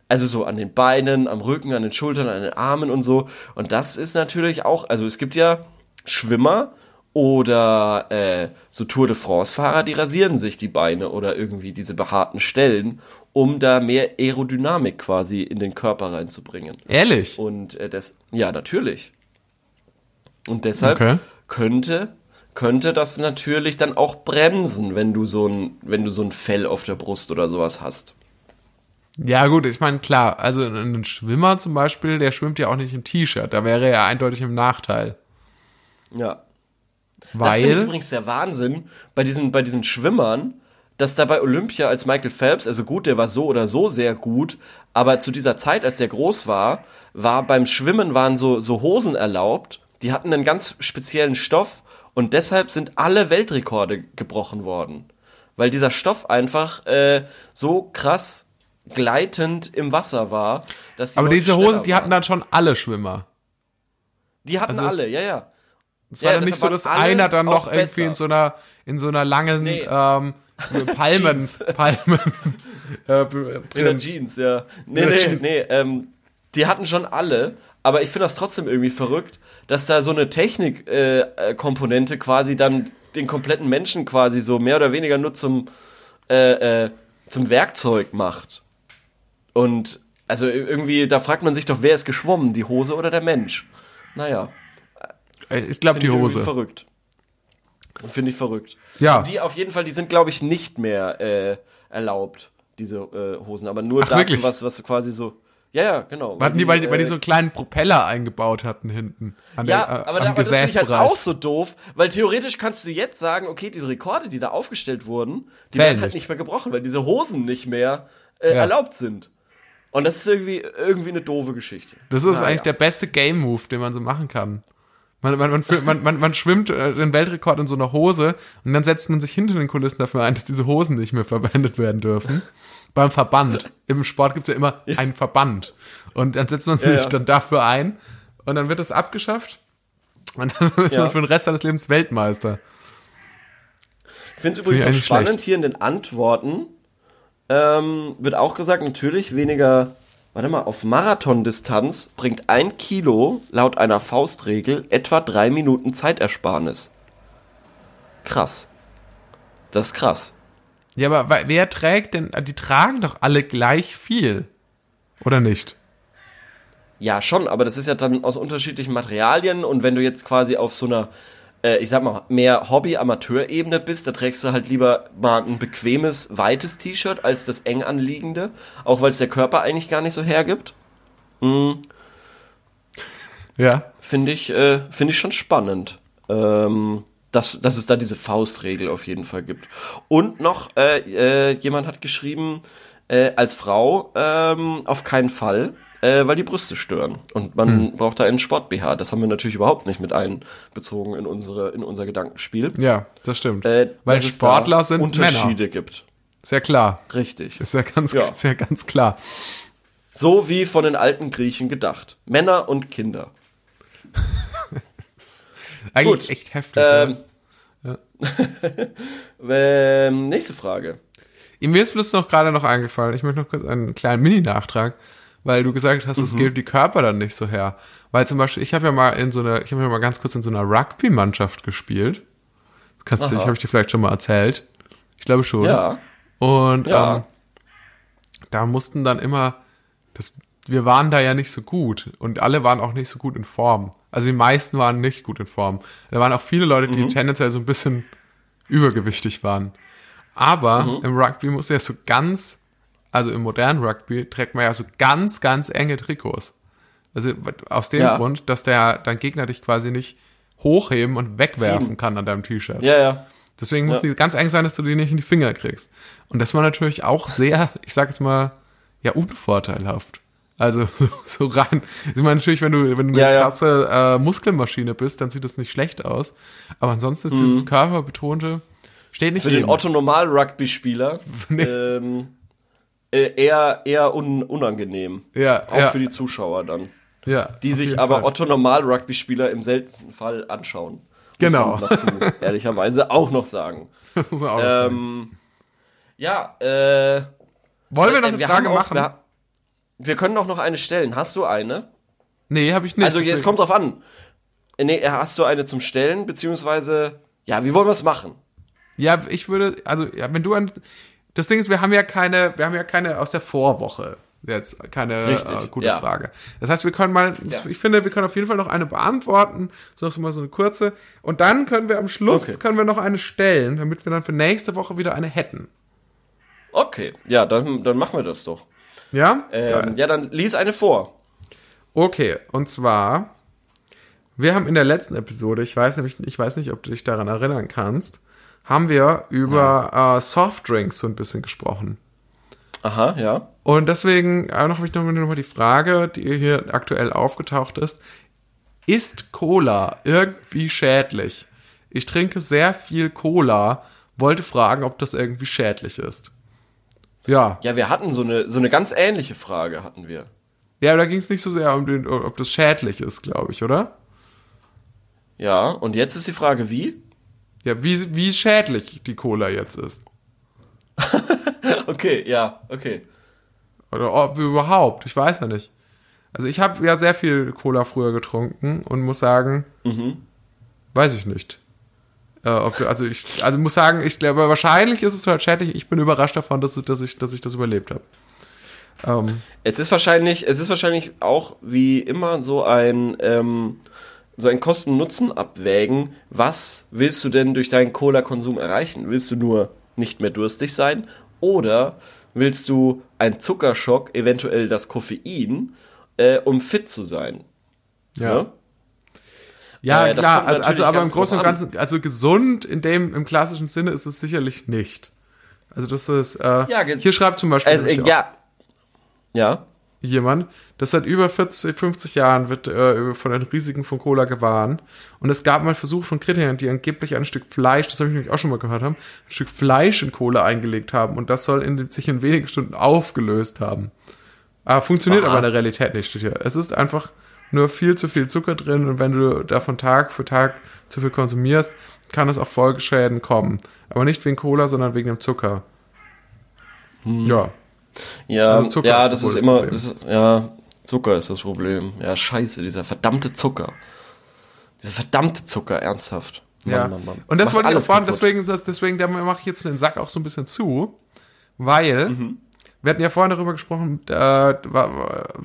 S1: also so an den Beinen, am Rücken, an den Schultern, an den Armen und so. Und das ist natürlich auch, also es gibt ja Schwimmer oder äh, so Tour de France-Fahrer, die rasieren sich die Beine oder irgendwie diese behaarten Stellen, um da mehr Aerodynamik quasi in den Körper reinzubringen.
S2: Ehrlich?
S1: Und äh, das, ja, natürlich. Und deshalb
S2: Okay.
S1: könnte, könnte das natürlich dann auch bremsen, wenn du so ein, wenn du so ein Fell auf der Brust oder sowas hast.
S2: Ja, gut, ich meine, klar, also ein Schwimmer zum Beispiel, der schwimmt ja auch nicht im T-Shirt. Da wäre er eindeutig im Nachteil.
S1: Ja. Das finde ich
S2: Weil.
S1: übrigens der Wahnsinn bei diesen, bei diesen Schwimmern, dass da bei Olympia als Michael Phelps, also gut, der war so oder so sehr gut, aber zu dieser Zeit, als der groß war, war beim Schwimmen waren so, so Hosen erlaubt, die hatten einen ganz speziellen Stoff und deshalb sind alle Weltrekorde gebrochen worden. Weil dieser Stoff einfach äh, so krass gleitend im Wasser war, dass die
S2: Aber diese Hosen, die hatten dann schon alle Schwimmer.
S1: Die hatten
S2: also
S1: alle, ja, ja.
S2: Es
S1: Ja,
S2: war dann nicht so, dass einer dann noch irgendwie in so einer, in so einer langen
S1: Nee.
S2: ähm, Palmen. Palmen äh,
S1: In der. Jeans, ja. Nee, nee,
S2: Jeans.
S1: nee. Ähm, die hatten schon alle, aber ich finde das trotzdem irgendwie verrückt, dass da so eine Technikkomponente äh, Komponente quasi dann den kompletten Menschen quasi so mehr oder weniger nur zum, äh, äh, zum Werkzeug macht. Und also irgendwie, da fragt man sich doch, wer ist geschwommen, die Hose oder der Mensch? Naja,
S2: Äh, Ich glaube die
S1: finde ich
S2: Hose.
S1: verrückt. Finde ich verrückt.
S2: Ja.
S1: Und die auf jeden Fall, die sind, glaube ich, nicht mehr äh, erlaubt, diese äh, Hosen. Aber nur
S2: Ach,
S1: dazu,
S2: wirklich?
S1: was, was quasi so. Ja, ja, genau.
S2: Hatten die, weil, die, weil die
S1: äh,
S2: so einen kleinen Propeller eingebaut hatten hinten. An
S1: ja,
S2: der, äh,
S1: aber, da, aber das finde ich halt auch so doof, weil theoretisch kannst du jetzt sagen, okay, diese Rekorde, die da aufgestellt wurden, die
S2: Zählen
S1: werden halt
S2: nicht.
S1: mehr gebrochen, weil diese Hosen nicht mehr äh,
S2: Ja.
S1: erlaubt sind. Und das ist irgendwie, irgendwie eine doofe Geschichte.
S2: Das ist
S1: Naja.
S2: eigentlich der beste Game-Move, den man so machen kann. Man, man, man, man, man, schwimmt äh, den Weltrekord in so einer Hose und dann setzt man sich hinter den Kulissen dafür ein, dass diese Hosen nicht mehr verwendet werden dürfen. Beim Verband. Im Sport gibt's ja immer einen Verband. Und dann setzt man sich
S1: Ja, ja.
S2: dann dafür ein und dann wird das abgeschafft. Und dann ist
S1: Ja.
S2: man für den Rest seines Lebens Weltmeister.
S1: Ich finde es übrigens auch spannend
S2: schlecht.
S1: hier in den Antworten. Ähm, wird auch gesagt, natürlich weniger, warte mal, auf Marathondistanz bringt ein Kilo laut einer Faustregel etwa drei Minuten Zeitersparnis. Krass. Das ist krass.
S2: Ja, aber wer trägt denn, die tragen doch alle gleich viel. Oder nicht?
S1: Ja, schon, aber das ist ja dann aus unterschiedlichen Materialien und wenn du jetzt quasi auf so einer, äh, ich sag mal, mehr Hobby-Amateur-Ebene bist, da trägst du halt lieber mal ein bequemes, weites T-Shirt als das eng anliegende, auch weil es der Körper eigentlich gar nicht so hergibt.
S2: Ja.
S1: Finde ich, äh, finde ich schon spannend. Ähm, dass, dass es da diese Faustregel auf jeden Fall gibt. Und noch, äh, äh, jemand hat geschrieben, äh, als Frau ähm, auf keinen Fall, äh, weil die Brüste stören. Und man braucht da einen Sport-BH. Das haben wir natürlich überhaupt nicht mit einbezogen in, unsere, in unser Gedankenspiel.
S2: Ja, das stimmt.
S1: Äh,
S2: Weil Sportler sind
S1: Unterschiede
S2: Männer.
S1: gibt.
S2: Ja klar.
S1: Richtig.
S2: Ist ja ganz,
S1: Ja.
S2: Ist ja ganz klar.
S1: So wie von den alten Griechen gedacht. Männer und Kinder.
S2: Eigentlich
S1: Gut.
S2: echt heftig.
S1: Ähm,
S2: ja.
S1: ähm, nächste Frage.
S2: Mir ist bloß noch gerade noch eingefallen, ich möchte noch kurz einen kleinen Mini-Nachtrag, weil du gesagt hast,
S1: Mhm.
S2: es gilt die Körper dann nicht so her. Weil zum Beispiel, ich habe ja mal in so einer, ich habe ja mal ganz kurz in so einer Rugby-Mannschaft gespielt. Das kannst du,
S1: Aha.
S2: ich habe ich dir vielleicht schon mal erzählt. Ich glaube schon.
S1: Ja.
S2: Und
S1: Ja.
S2: ähm, da mussten dann immer, das, wir waren da ja nicht so gut und alle waren auch nicht so gut in Form. Also die meisten waren nicht gut in Form. Da waren auch viele Leute, die tendenziell so ein bisschen übergewichtig waren. Aber im Rugby musst du ja so ganz, also im modernen Rugby trägt man ja so ganz, ganz enge Trikots. Also aus dem
S1: Ja.
S2: Grund, dass der dein Gegner dich quasi nicht hochheben und wegwerfen
S1: Ziehen.
S2: kann an deinem T-Shirt.
S1: Ja, ja.
S2: Deswegen muss
S1: Ja.
S2: die ganz eng sein, dass du die nicht in die Finger kriegst. Und das war natürlich auch sehr, ich sag jetzt mal, ja, unvorteilhaft. Also so, so rein. Ich meine, natürlich, wenn du, wenn du
S1: Ja,
S2: eine krasse äh, Muskelmaschine bist, dann sieht das nicht schlecht aus. Aber ansonsten ist dieses körperbetonte, steht nicht
S1: Mhm. Für den
S2: jedem.
S1: Otto-Normal-Rugby-Spieler
S2: Nee.
S1: ähm, äh, eher, eher un unangenehm.
S2: Ja,
S1: Auch
S2: ja,
S1: für die Zuschauer dann.
S2: ja,
S1: Die sich aber
S2: Fall.
S1: Otto-Normal-Rugby-Spieler im seltensten Fall anschauen. Muss
S2: Genau.
S1: man dazu ehrlicherweise auch noch sagen.
S2: Das muss man auch sagen.
S1: Ähm, Ja, äh.
S2: Wollen wir noch
S1: äh,
S2: eine
S1: wir
S2: Frage
S1: auch,
S2: machen?
S1: Wir, wir können auch noch eine stellen. Hast du eine?
S2: nee, habe ich nicht.
S1: also, jetzt
S2: deswegen-
S1: kommt drauf an. Äh, Nee, hast du eine zum Stellen, beziehungsweise. Ja, wie wollen wir es machen?
S2: Ja, ich würde, also, ja, wenn du an, das Ding ist, wir haben ja keine, wir haben ja keine aus der Vorwoche. Jetzt keine
S1: Richtig,
S2: äh, gute
S1: ja.
S2: Frage. Das heißt, wir können mal,
S1: Ja.
S2: ich finde, wir können auf jeden Fall noch eine beantworten, so noch mal so eine kurze. Und dann können wir am Schluss,
S1: Okay.
S2: können wir noch eine stellen, damit wir dann für nächste Woche wieder eine hätten.
S1: Okay, ja, dann, dann machen wir das doch.
S2: Ja?
S1: Ähm, ja, dann lies eine vor.
S2: Okay, und zwar, wir haben in der letzten Episode, ich weiß nämlich, ich weiß nicht, ob du dich daran erinnern kannst, haben wir über äh, Softdrinks so ein bisschen gesprochen.
S1: Aha, ja.
S2: Und deswegen äh, noch habe ich noch mal die Frage, die hier aktuell aufgetaucht ist. Ist Cola irgendwie schädlich? Ich trinke sehr viel Cola, wollte fragen, ob das irgendwie schädlich ist. Ja,
S1: Ja, wir hatten so eine, so eine ganz ähnliche Frage, hatten wir.
S2: ja, da ging es nicht so sehr um den, ob das schädlich ist, glaube ich, oder?
S1: Ja, und jetzt ist die Frage, wie?
S2: Ja, wie, wie schädlich die Cola jetzt ist.
S1: Okay, ja, okay.
S2: Oder ob überhaupt, ich weiß ja nicht. Also ich habe ja sehr viel Cola früher getrunken und muss sagen, weiß ich nicht. Äh, ob, also ich also muss sagen, ich glaube, wahrscheinlich ist es total schädlich. Ich bin überrascht davon, dass, dass, ich, dass ich das überlebt habe. Ähm,
S1: Es ist wahrscheinlich, es ist wahrscheinlich auch wie immer so ein, ähm, so ein Kosten-Nutzen abwägen. Was willst du denn durch deinen Cola-Konsum erreichen? Willst du nur nicht mehr durstig sein? Oder willst du einen Zuckerschock, eventuell das Koffein, äh, um fit zu sein?
S2: ja.
S1: Ne?
S2: Ja,
S1: Äh,
S2: klar, also, also aber im Großen und. Ganzen, also gesund in dem, im klassischen Sinne ist es sicherlich nicht. Also das ist, äh,
S1: Ja,
S2: hier schreibt zum Beispiel
S1: Äh,
S2: nämlich
S1: äh, ja. Ja.
S2: Jemand, das seit über 40, 50 Jahren wird äh, von den Risiken von Cola gewarnt. Und es gab mal Versuche von Kritikern, die angeblich ein Stück Fleisch, das habe ich nämlich auch schon mal gehört haben, ein Stück Fleisch in Cola eingelegt haben und das soll in, sich in wenigen Stunden aufgelöst haben. Aber funktioniert
S1: Aha.
S2: aber in der Realität nicht, steht hier. Es ist einfach nur viel zu viel Zucker drin und wenn du davon Tag für Tag zu viel konsumierst, kann es auch Folgeschäden kommen. Aber nicht wegen Cola, sondern wegen dem Zucker. Ja.
S1: Ja,
S2: Also Zucker
S1: ja,
S2: ist
S1: das ist
S2: das
S1: immer,
S2: Problem.
S1: das ja, Zucker ist das Problem. Ja, scheiße, dieser verdammte Zucker. Dieser verdammte Zucker, ernsthaft. Mann,
S2: Ja.
S1: Mann, Mann.
S2: Und das wollte ich auch fragen, deswegen, das, deswegen mache ich jetzt den Sack auch so ein bisschen zu, weil
S1: Mhm.
S2: wir hatten ja vorhin darüber gesprochen, äh,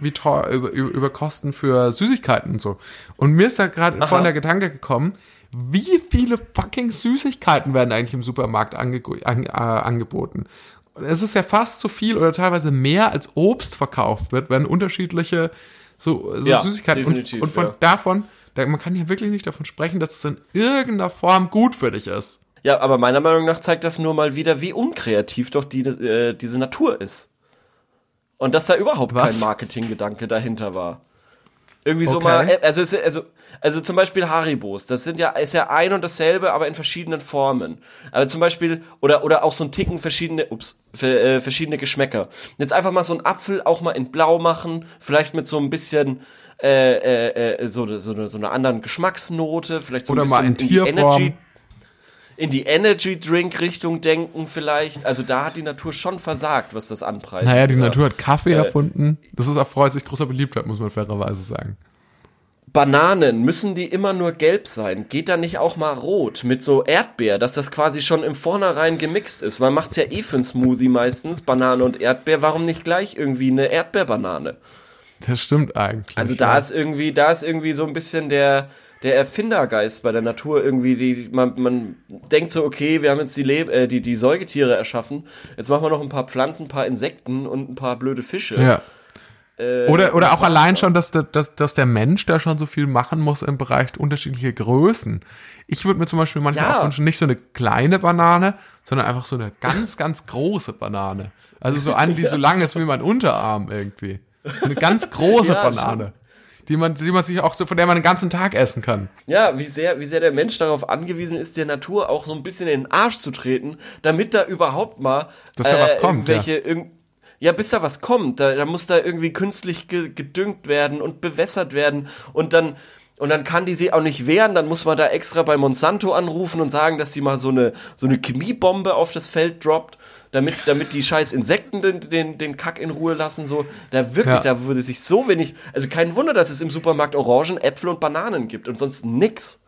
S2: wie teuer über, über Kosten für Süßigkeiten und so. Und mir ist da gerade vorhin der Gedanke gekommen, wie viele fucking Süßigkeiten werden eigentlich im Supermarkt ange an, äh, angeboten? Es ist ja fast so viel oder teilweise mehr als Obst verkauft wird, wenn unterschiedliche so, so
S1: Ja,
S2: Süßigkeiten und, und von
S1: ja.
S2: davon, da, man kann hier wirklich nicht davon sprechen, dass es in irgendeiner Form gut für dich ist.
S1: Ja, aber meiner Meinung nach zeigt das nur mal wieder, wie unkreativ doch die, äh, diese Natur ist. Und dass da überhaupt
S2: Was?
S1: kein Marketinggedanke dahinter war. Irgendwie so
S2: Okay.
S1: mal, äh, also, also, also zum Beispiel Haribos, das sind ja, ist ja ein und dasselbe, aber in verschiedenen Formen. Aber zum Beispiel, oder, oder auch so ein Ticken verschiedene, ups, äh, verschiedene Geschmäcker. Jetzt einfach mal so einen Apfel auch mal in blau machen, vielleicht mit so ein bisschen, äh, äh, äh, so, so, eine, so einer anderen Geschmacksnote, vielleicht so
S2: Oder
S1: ein
S2: mal
S1: bisschen
S2: in Tierform.
S1: In die Energy Drink Richtung denken vielleicht. Also da hat die Natur schon versagt, was das anpreist.
S2: Naja, die
S1: Ja.
S2: Natur hat Kaffee
S1: Äh,
S2: erfunden. Das ist erfreut sich großer Beliebtheit, muss man fairerweise sagen.
S1: Bananen, müssen die immer nur gelb sein? Geht da nicht auch mal rot mit so Erdbeer, dass das quasi schon im Vornherein gemixt ist? Man macht's ja eh für einen Smoothie meistens, Banane und Erdbeer. Warum nicht gleich irgendwie eine Erdbeerbanane?
S2: Das stimmt eigentlich.
S1: Also da ist irgendwie, da ist irgendwie so ein bisschen der, der Erfindergeist bei der Natur irgendwie, die, man, man denkt so, okay, wir haben jetzt die, Le äh, die, die Säugetiere erschaffen, jetzt machen wir noch ein paar Pflanzen, ein paar Insekten und ein paar blöde Fische.
S2: Ja.
S1: Äh,
S2: Oder, oder auch allein schon, dass, der- dass, dass der Mensch da schon so viel machen muss im Bereich unterschiedliche Größen. Ich würde mir zum Beispiel manchmal
S1: Ja.
S2: auch wünschen, nicht so eine kleine Banane, sondern einfach so eine ganz, ganz große Banane. Also so eine, die so lang ist wie mein Unterarm irgendwie. Eine ganz große
S1: Ja,
S2: Banane. Die man, die man sich auch so, von der man den ganzen Tag essen kann.
S1: Ja, wie sehr, wie sehr der Mensch darauf angewiesen ist, der Natur auch so ein bisschen in den Arsch zu treten, damit da überhaupt mal
S2: Dass da was kommt,
S1: irgendwelche, irgend, ja, bis da was kommt, da, da muss da irgendwie künstlich ge, gedüngt werden und bewässert werden. Und dann und dann kann die sie auch nicht wehren, dann muss man da extra bei Monsanto anrufen und sagen, dass die mal so eine, so eine Chemiebombe auf das Feld droppt, damit, damit die scheiß Insekten den, den, den Kack in Ruhe lassen, so. Da wirklich,
S2: Ja.
S1: da würde sich so wenig, also kein Wunder, dass es im Supermarkt Orangen, Äpfel und Bananen gibt und sonst nix.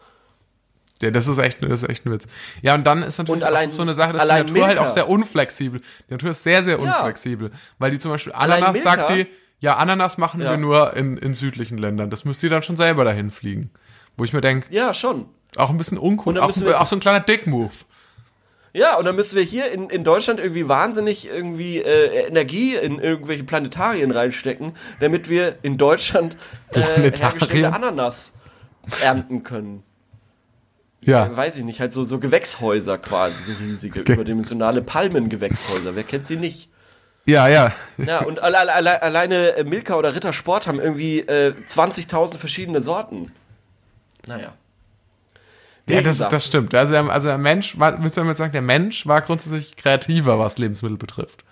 S2: Ja, das ist echt, das ist echt ein Witz. Ja, und dann ist natürlich
S1: Und allein-
S2: so eine Sache, dass die Natur halt
S1: Milka.
S2: auch sehr unflexibel. Die Natur ist sehr, sehr
S1: Ja.
S2: unflexibel. Weil die zum Beispiel Ananas sagt die, ja, Ananas machen
S1: Ja.
S2: wir nur in, in südlichen Ländern. Das müsst ihr dann schon selber dahin fliegen. Wo ich mir denke,
S1: Ja, schon.
S2: auch ein bisschen uncool, auch, auch so ein kleiner Dick-Move.
S1: Ja, und dann müssen wir hier in, in Deutschland irgendwie wahnsinnig irgendwie äh, Energie in irgendwelche Planetarien reinstecken, damit wir in Deutschland äh, hergestellte Ananas ernten können.
S2: Ja.
S1: Weiß ich nicht, halt so, so Gewächshäuser quasi, so riesige,
S2: Okay.
S1: überdimensionale Palmengewächshäuser. Wer kennt sie nicht?
S2: Ja, ja.
S1: Ja, und alle, alle, alle, alleine äh, Milka oder Rittersport haben irgendwie äh, 20.000 verschiedene Sorten. Naja.
S2: Ja, das, das stimmt. Also, der- also der Mensch, willst du damit sagen, der Mensch war grundsätzlich kreativer, was Lebensmittel betrifft,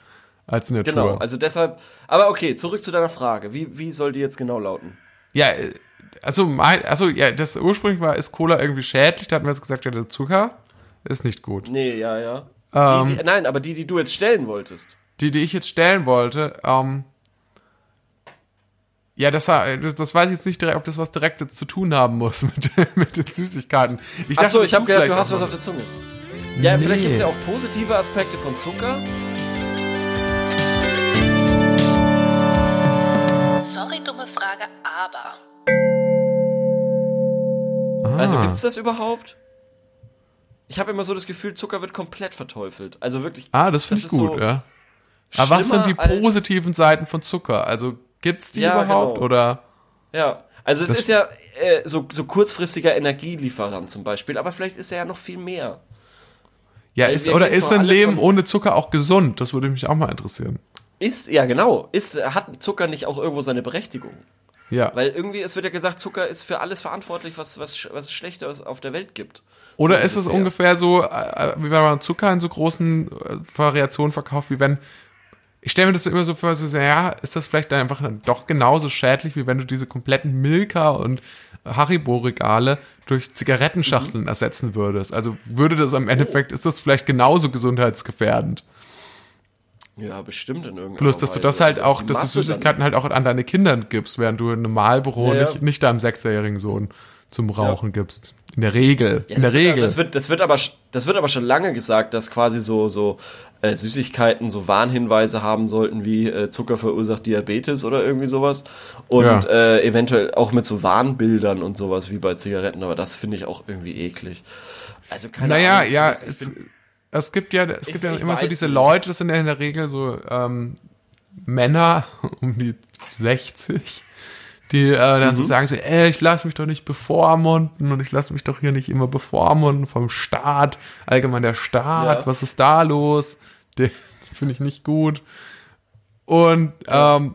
S2: als Natur.
S1: Genau, also deshalb, aber okay, zurück zu deiner Frage. Wie, wie soll die jetzt genau lauten?
S2: Ja, äh, also, mein, also ja, das ursprünglich war, ist Cola irgendwie schädlich? Da hatten wir jetzt gesagt, ja, der Zucker ist nicht gut.
S1: Nee, ja, ja.
S2: Ähm.
S1: die, die, nein, aber die, die du jetzt stellen wolltest.
S2: Die, die ich jetzt stellen wollte, ähm, ja, das, war- das, das weiß ich jetzt nicht direkt, ob das was Direktes zu tun haben muss mit, mit den Süßigkeiten. Ich
S1: Achso,
S2: dachte,
S1: ich habe gedacht, du
S2: vielleicht
S1: hast was auf der Zunge. Ja, vielleicht
S2: Nee.
S1: gibt es ja auch positive Aspekte von Zucker.
S3: Sorry, dumme Frage, aber.
S1: Also
S2: Ah.
S1: gibt's das überhaupt? Ich habe immer so das Gefühl, Zucker wird komplett verteufelt. Also wirklich.
S2: Ah, das finde ich gut,
S1: so
S2: ja. Aber was sind die positiven Seiten von Zucker? Also gibt's die
S1: Ja,
S2: überhaupt
S1: genau.
S2: oder?
S1: Ja, also es
S2: Das-
S1: ist ja äh, so, so kurzfristiger Energielieferant zum Beispiel, aber vielleicht ist er ja noch viel mehr.
S2: Ja,
S1: Weil
S2: ist, oder ist ein Leben ohne Zucker auch gesund? Das würde mich auch mal interessieren.
S1: Ist, ja genau, ist, hat Zucker nicht auch irgendwo seine Berechtigung?
S2: Ja.
S1: Weil irgendwie, es wird ja gesagt, Zucker ist für alles verantwortlich, was, was, was es Schlechtes auf der Welt gibt.
S2: Oder
S1: So
S2: ist es ungefähr so, äh, wie wenn man Zucker in so großen äh, Variationen verkauft, wie wenn. Ich stelle mir das immer so vor, so, ja, ist das vielleicht dann einfach dann doch genauso schädlich, wie wenn du diese kompletten Milka und Haribo-Regale durch Zigarettenschachteln ersetzen würdest? Also würde das am Endeffekt, ist das vielleicht genauso gesundheitsgefährdend?
S1: Ja, bestimmt in irgendeiner
S2: Plus, dass du das
S1: Weise.
S2: halt
S1: Also
S2: auch, dass du
S1: dann-
S2: Süßigkeiten halt auch an deine Kinder gibst, während du in einem Malbüro
S1: Ja, ja.
S2: nicht, nicht deinem sechsjährigen Sohn zum Rauchen gibst. In der Regel.
S1: Ja,
S2: in der
S1: wird-
S2: Regel.
S1: Das wird, das wird aber, das wird aber schon lange gesagt, dass quasi so, so äh, Süßigkeiten so Warnhinweise haben sollten, wie äh, Zucker verursacht Diabetes oder irgendwie sowas. Und
S2: Ja.
S1: äh, eventuell auch mit so Warnbildern und sowas wie bei Zigaretten, aber das finde ich auch irgendwie eklig. Also keine
S2: Naja,
S1: Ahnung.
S2: ja, es, gibt ja, es gibt ja
S1: ich
S2: immer so diese
S1: nicht.
S2: Leute, das sind ja in der Regel so ähm, Männer um die 60, die äh, dann
S1: Mhm.
S2: so sagen so, ey, ich lasse mich doch nicht bevormunden und ich lasse mich doch hier nicht immer bevormunden vom Staat, allgemein der Staat,
S1: Ja.
S2: was ist da los? Den finde ich nicht gut. Und ähm,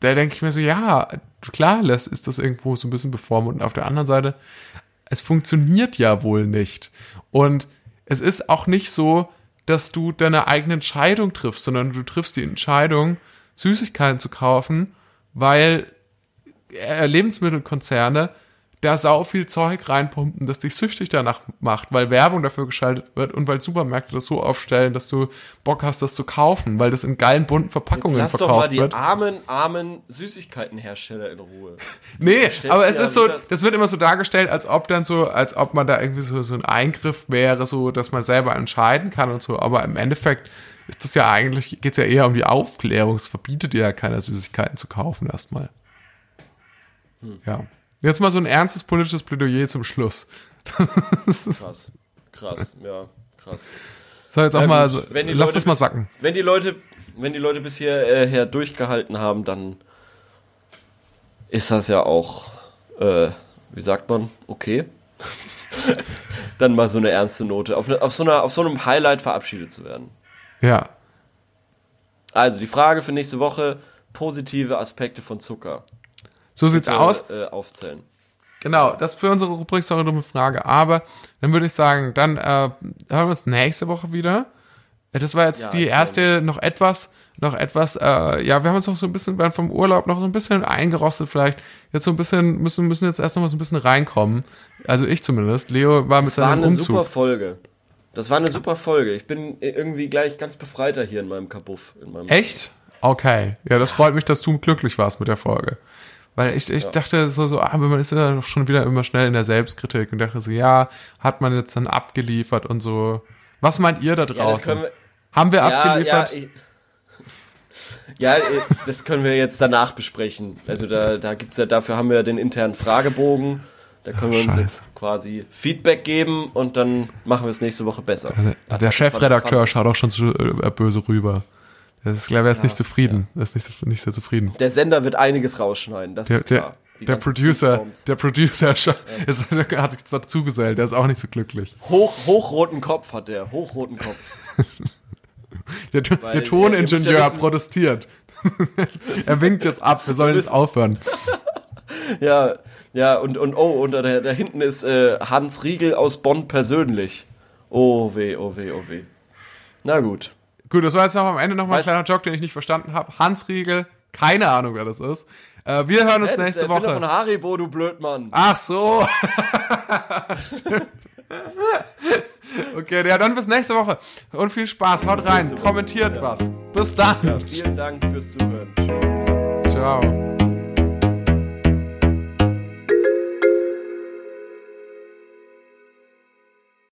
S2: da denke ich mir so, ja, klar, das ist das irgendwo so ein bisschen bevormundend. Auf der anderen Seite, es funktioniert ja wohl nicht. Und es ist auch nicht so, dass du deine eigene Entscheidung triffst, sondern du triffst die Entscheidung, Süßigkeiten zu kaufen, weil äh, Lebensmittelkonzerne da sau viel Zeug reinpumpen, das dich süchtig danach macht, weil Werbung dafür geschaltet wird und weil Supermärkte das so aufstellen, dass du Bock hast, das zu kaufen, weil das in geilen bunten
S1: Jetzt
S2: Verpackungen
S1: lass doch mal
S2: verkauft
S1: die
S2: wird.
S1: armen, armen Süßigkeitenhersteller in Ruhe.
S2: Nee, aber es
S1: ja
S2: ist so, das wird immer so dargestellt, als ob dann so, als ob man da irgendwie so, so ein Eingriff wäre, so, dass man selber entscheiden kann und so. Aber im Endeffekt ist das ja eigentlich, geht's ja eher um die Aufklärung. Es verbietet dir ja keiner Süßigkeiten zu kaufen erstmal.
S1: Hm.
S2: Ja. Jetzt mal so ein ernstes politisches Plädoyer zum Schluss.
S1: Krass. Krass, ja, krass.
S2: So, jetzt auch
S1: Ja,
S2: mal, so, lass
S1: Leute
S2: das mal
S1: bis-
S2: sacken.
S1: Wenn die Leute, wenn die Leute bis hierher her durchgehalten haben, dann ist das ja auch, äh, wie sagt man, okay. dann mal so eine ernste Note, auf, ne, auf, so einer, auf so einem Highlight verabschiedet zu werden.
S2: Ja.
S1: Also die Frage für nächste Woche, positive Aspekte von Zucker.
S2: So sieht's
S1: Bitte,
S2: aus.
S1: Äh, aufzählen.
S2: Genau, das für unsere Rubrik Sorry, dumme Frage. Aber dann würde ich sagen, dann äh, hören wir uns nächste Woche wieder. Äh, Das war jetzt
S1: Ja,
S2: die erste, noch etwas, noch etwas, äh, ja, wir haben uns noch so ein bisschen beim- vom Urlaub noch so ein bisschen eingerostet vielleicht. Jetzt so ein bisschen, müssen, müssen jetzt erst noch mal so ein bisschen reinkommen. Also ich zumindest. Leo war mit
S1: Das war
S2: seinem
S1: eine
S2: Umzug.
S1: super Folge. Das war eine super Folge. Ich bin irgendwie gleich ganz befreiter hier in meinem Kabuff. In meinem
S2: Echt? Okay. Ja, das freut mich, dass du glücklich warst mit der Folge. Weil ich, ich dachte so, so, ah, man ist ja schon wieder immer schnell in der Selbstkritik und dachte so, ja, hat man jetzt dann abgeliefert und so. Was meint ihr da
S1: Ja,
S2: draußen?
S1: können wir,
S2: Haben wir
S1: ja, ja,
S2: abgeliefert?
S1: ich, ja, äh, das können wir jetzt danach besprechen. Also da, da gibt's ja, dafür haben wir ja den internen Fragebogen. Da können wir uns
S2: Scheiße.
S1: jetzt quasi Feedback geben und dann machen wir es nächste Woche besser.
S2: der, der Chefredakteur schaut auch schon zu, äh, böse rüber. Das ist, glaube ich, er ist nicht zufrieden. Er ist nicht, nicht sehr zufrieden.
S1: Der Sender wird einiges rausschneiden, das
S2: Der,
S1: ist klar.
S2: der, der Producer, der Producer scha- ist, der hat sich dazugesellt, der ist auch nicht so glücklich.
S1: Hoch, hochroten Kopf hat der, hochroten Kopf.
S2: Der, der
S1: Weil,
S2: Toningenieur
S1: ja wissen-
S2: protestiert. er winkt jetzt ab, wir sollen jetzt aufhören.
S1: Ja, ja, und, und oh, und da, da hinten ist äh, Hans Riegel aus Bonn persönlich. Oh weh, oh weh, oh weh. Na gut.
S2: Gut, das war jetzt noch am Ende nochmal ein kleiner Joke, den ich nicht verstanden habe. Hans Riegel, keine Ahnung, wer das ist. Äh, wir hören uns
S1: Hä, das ist
S2: nächste
S1: der
S2: Woche.
S1: von Haribo, du Blödmann.
S2: Ach so. Stimmt. okay, ja, dann bis nächste Woche. Und viel Spaß. Haut rein.
S1: nächste Woche.
S2: Kommentiert was. Bis dann.
S1: Ja, vielen Dank fürs Zuhören. Tschüss.
S2: Ciao.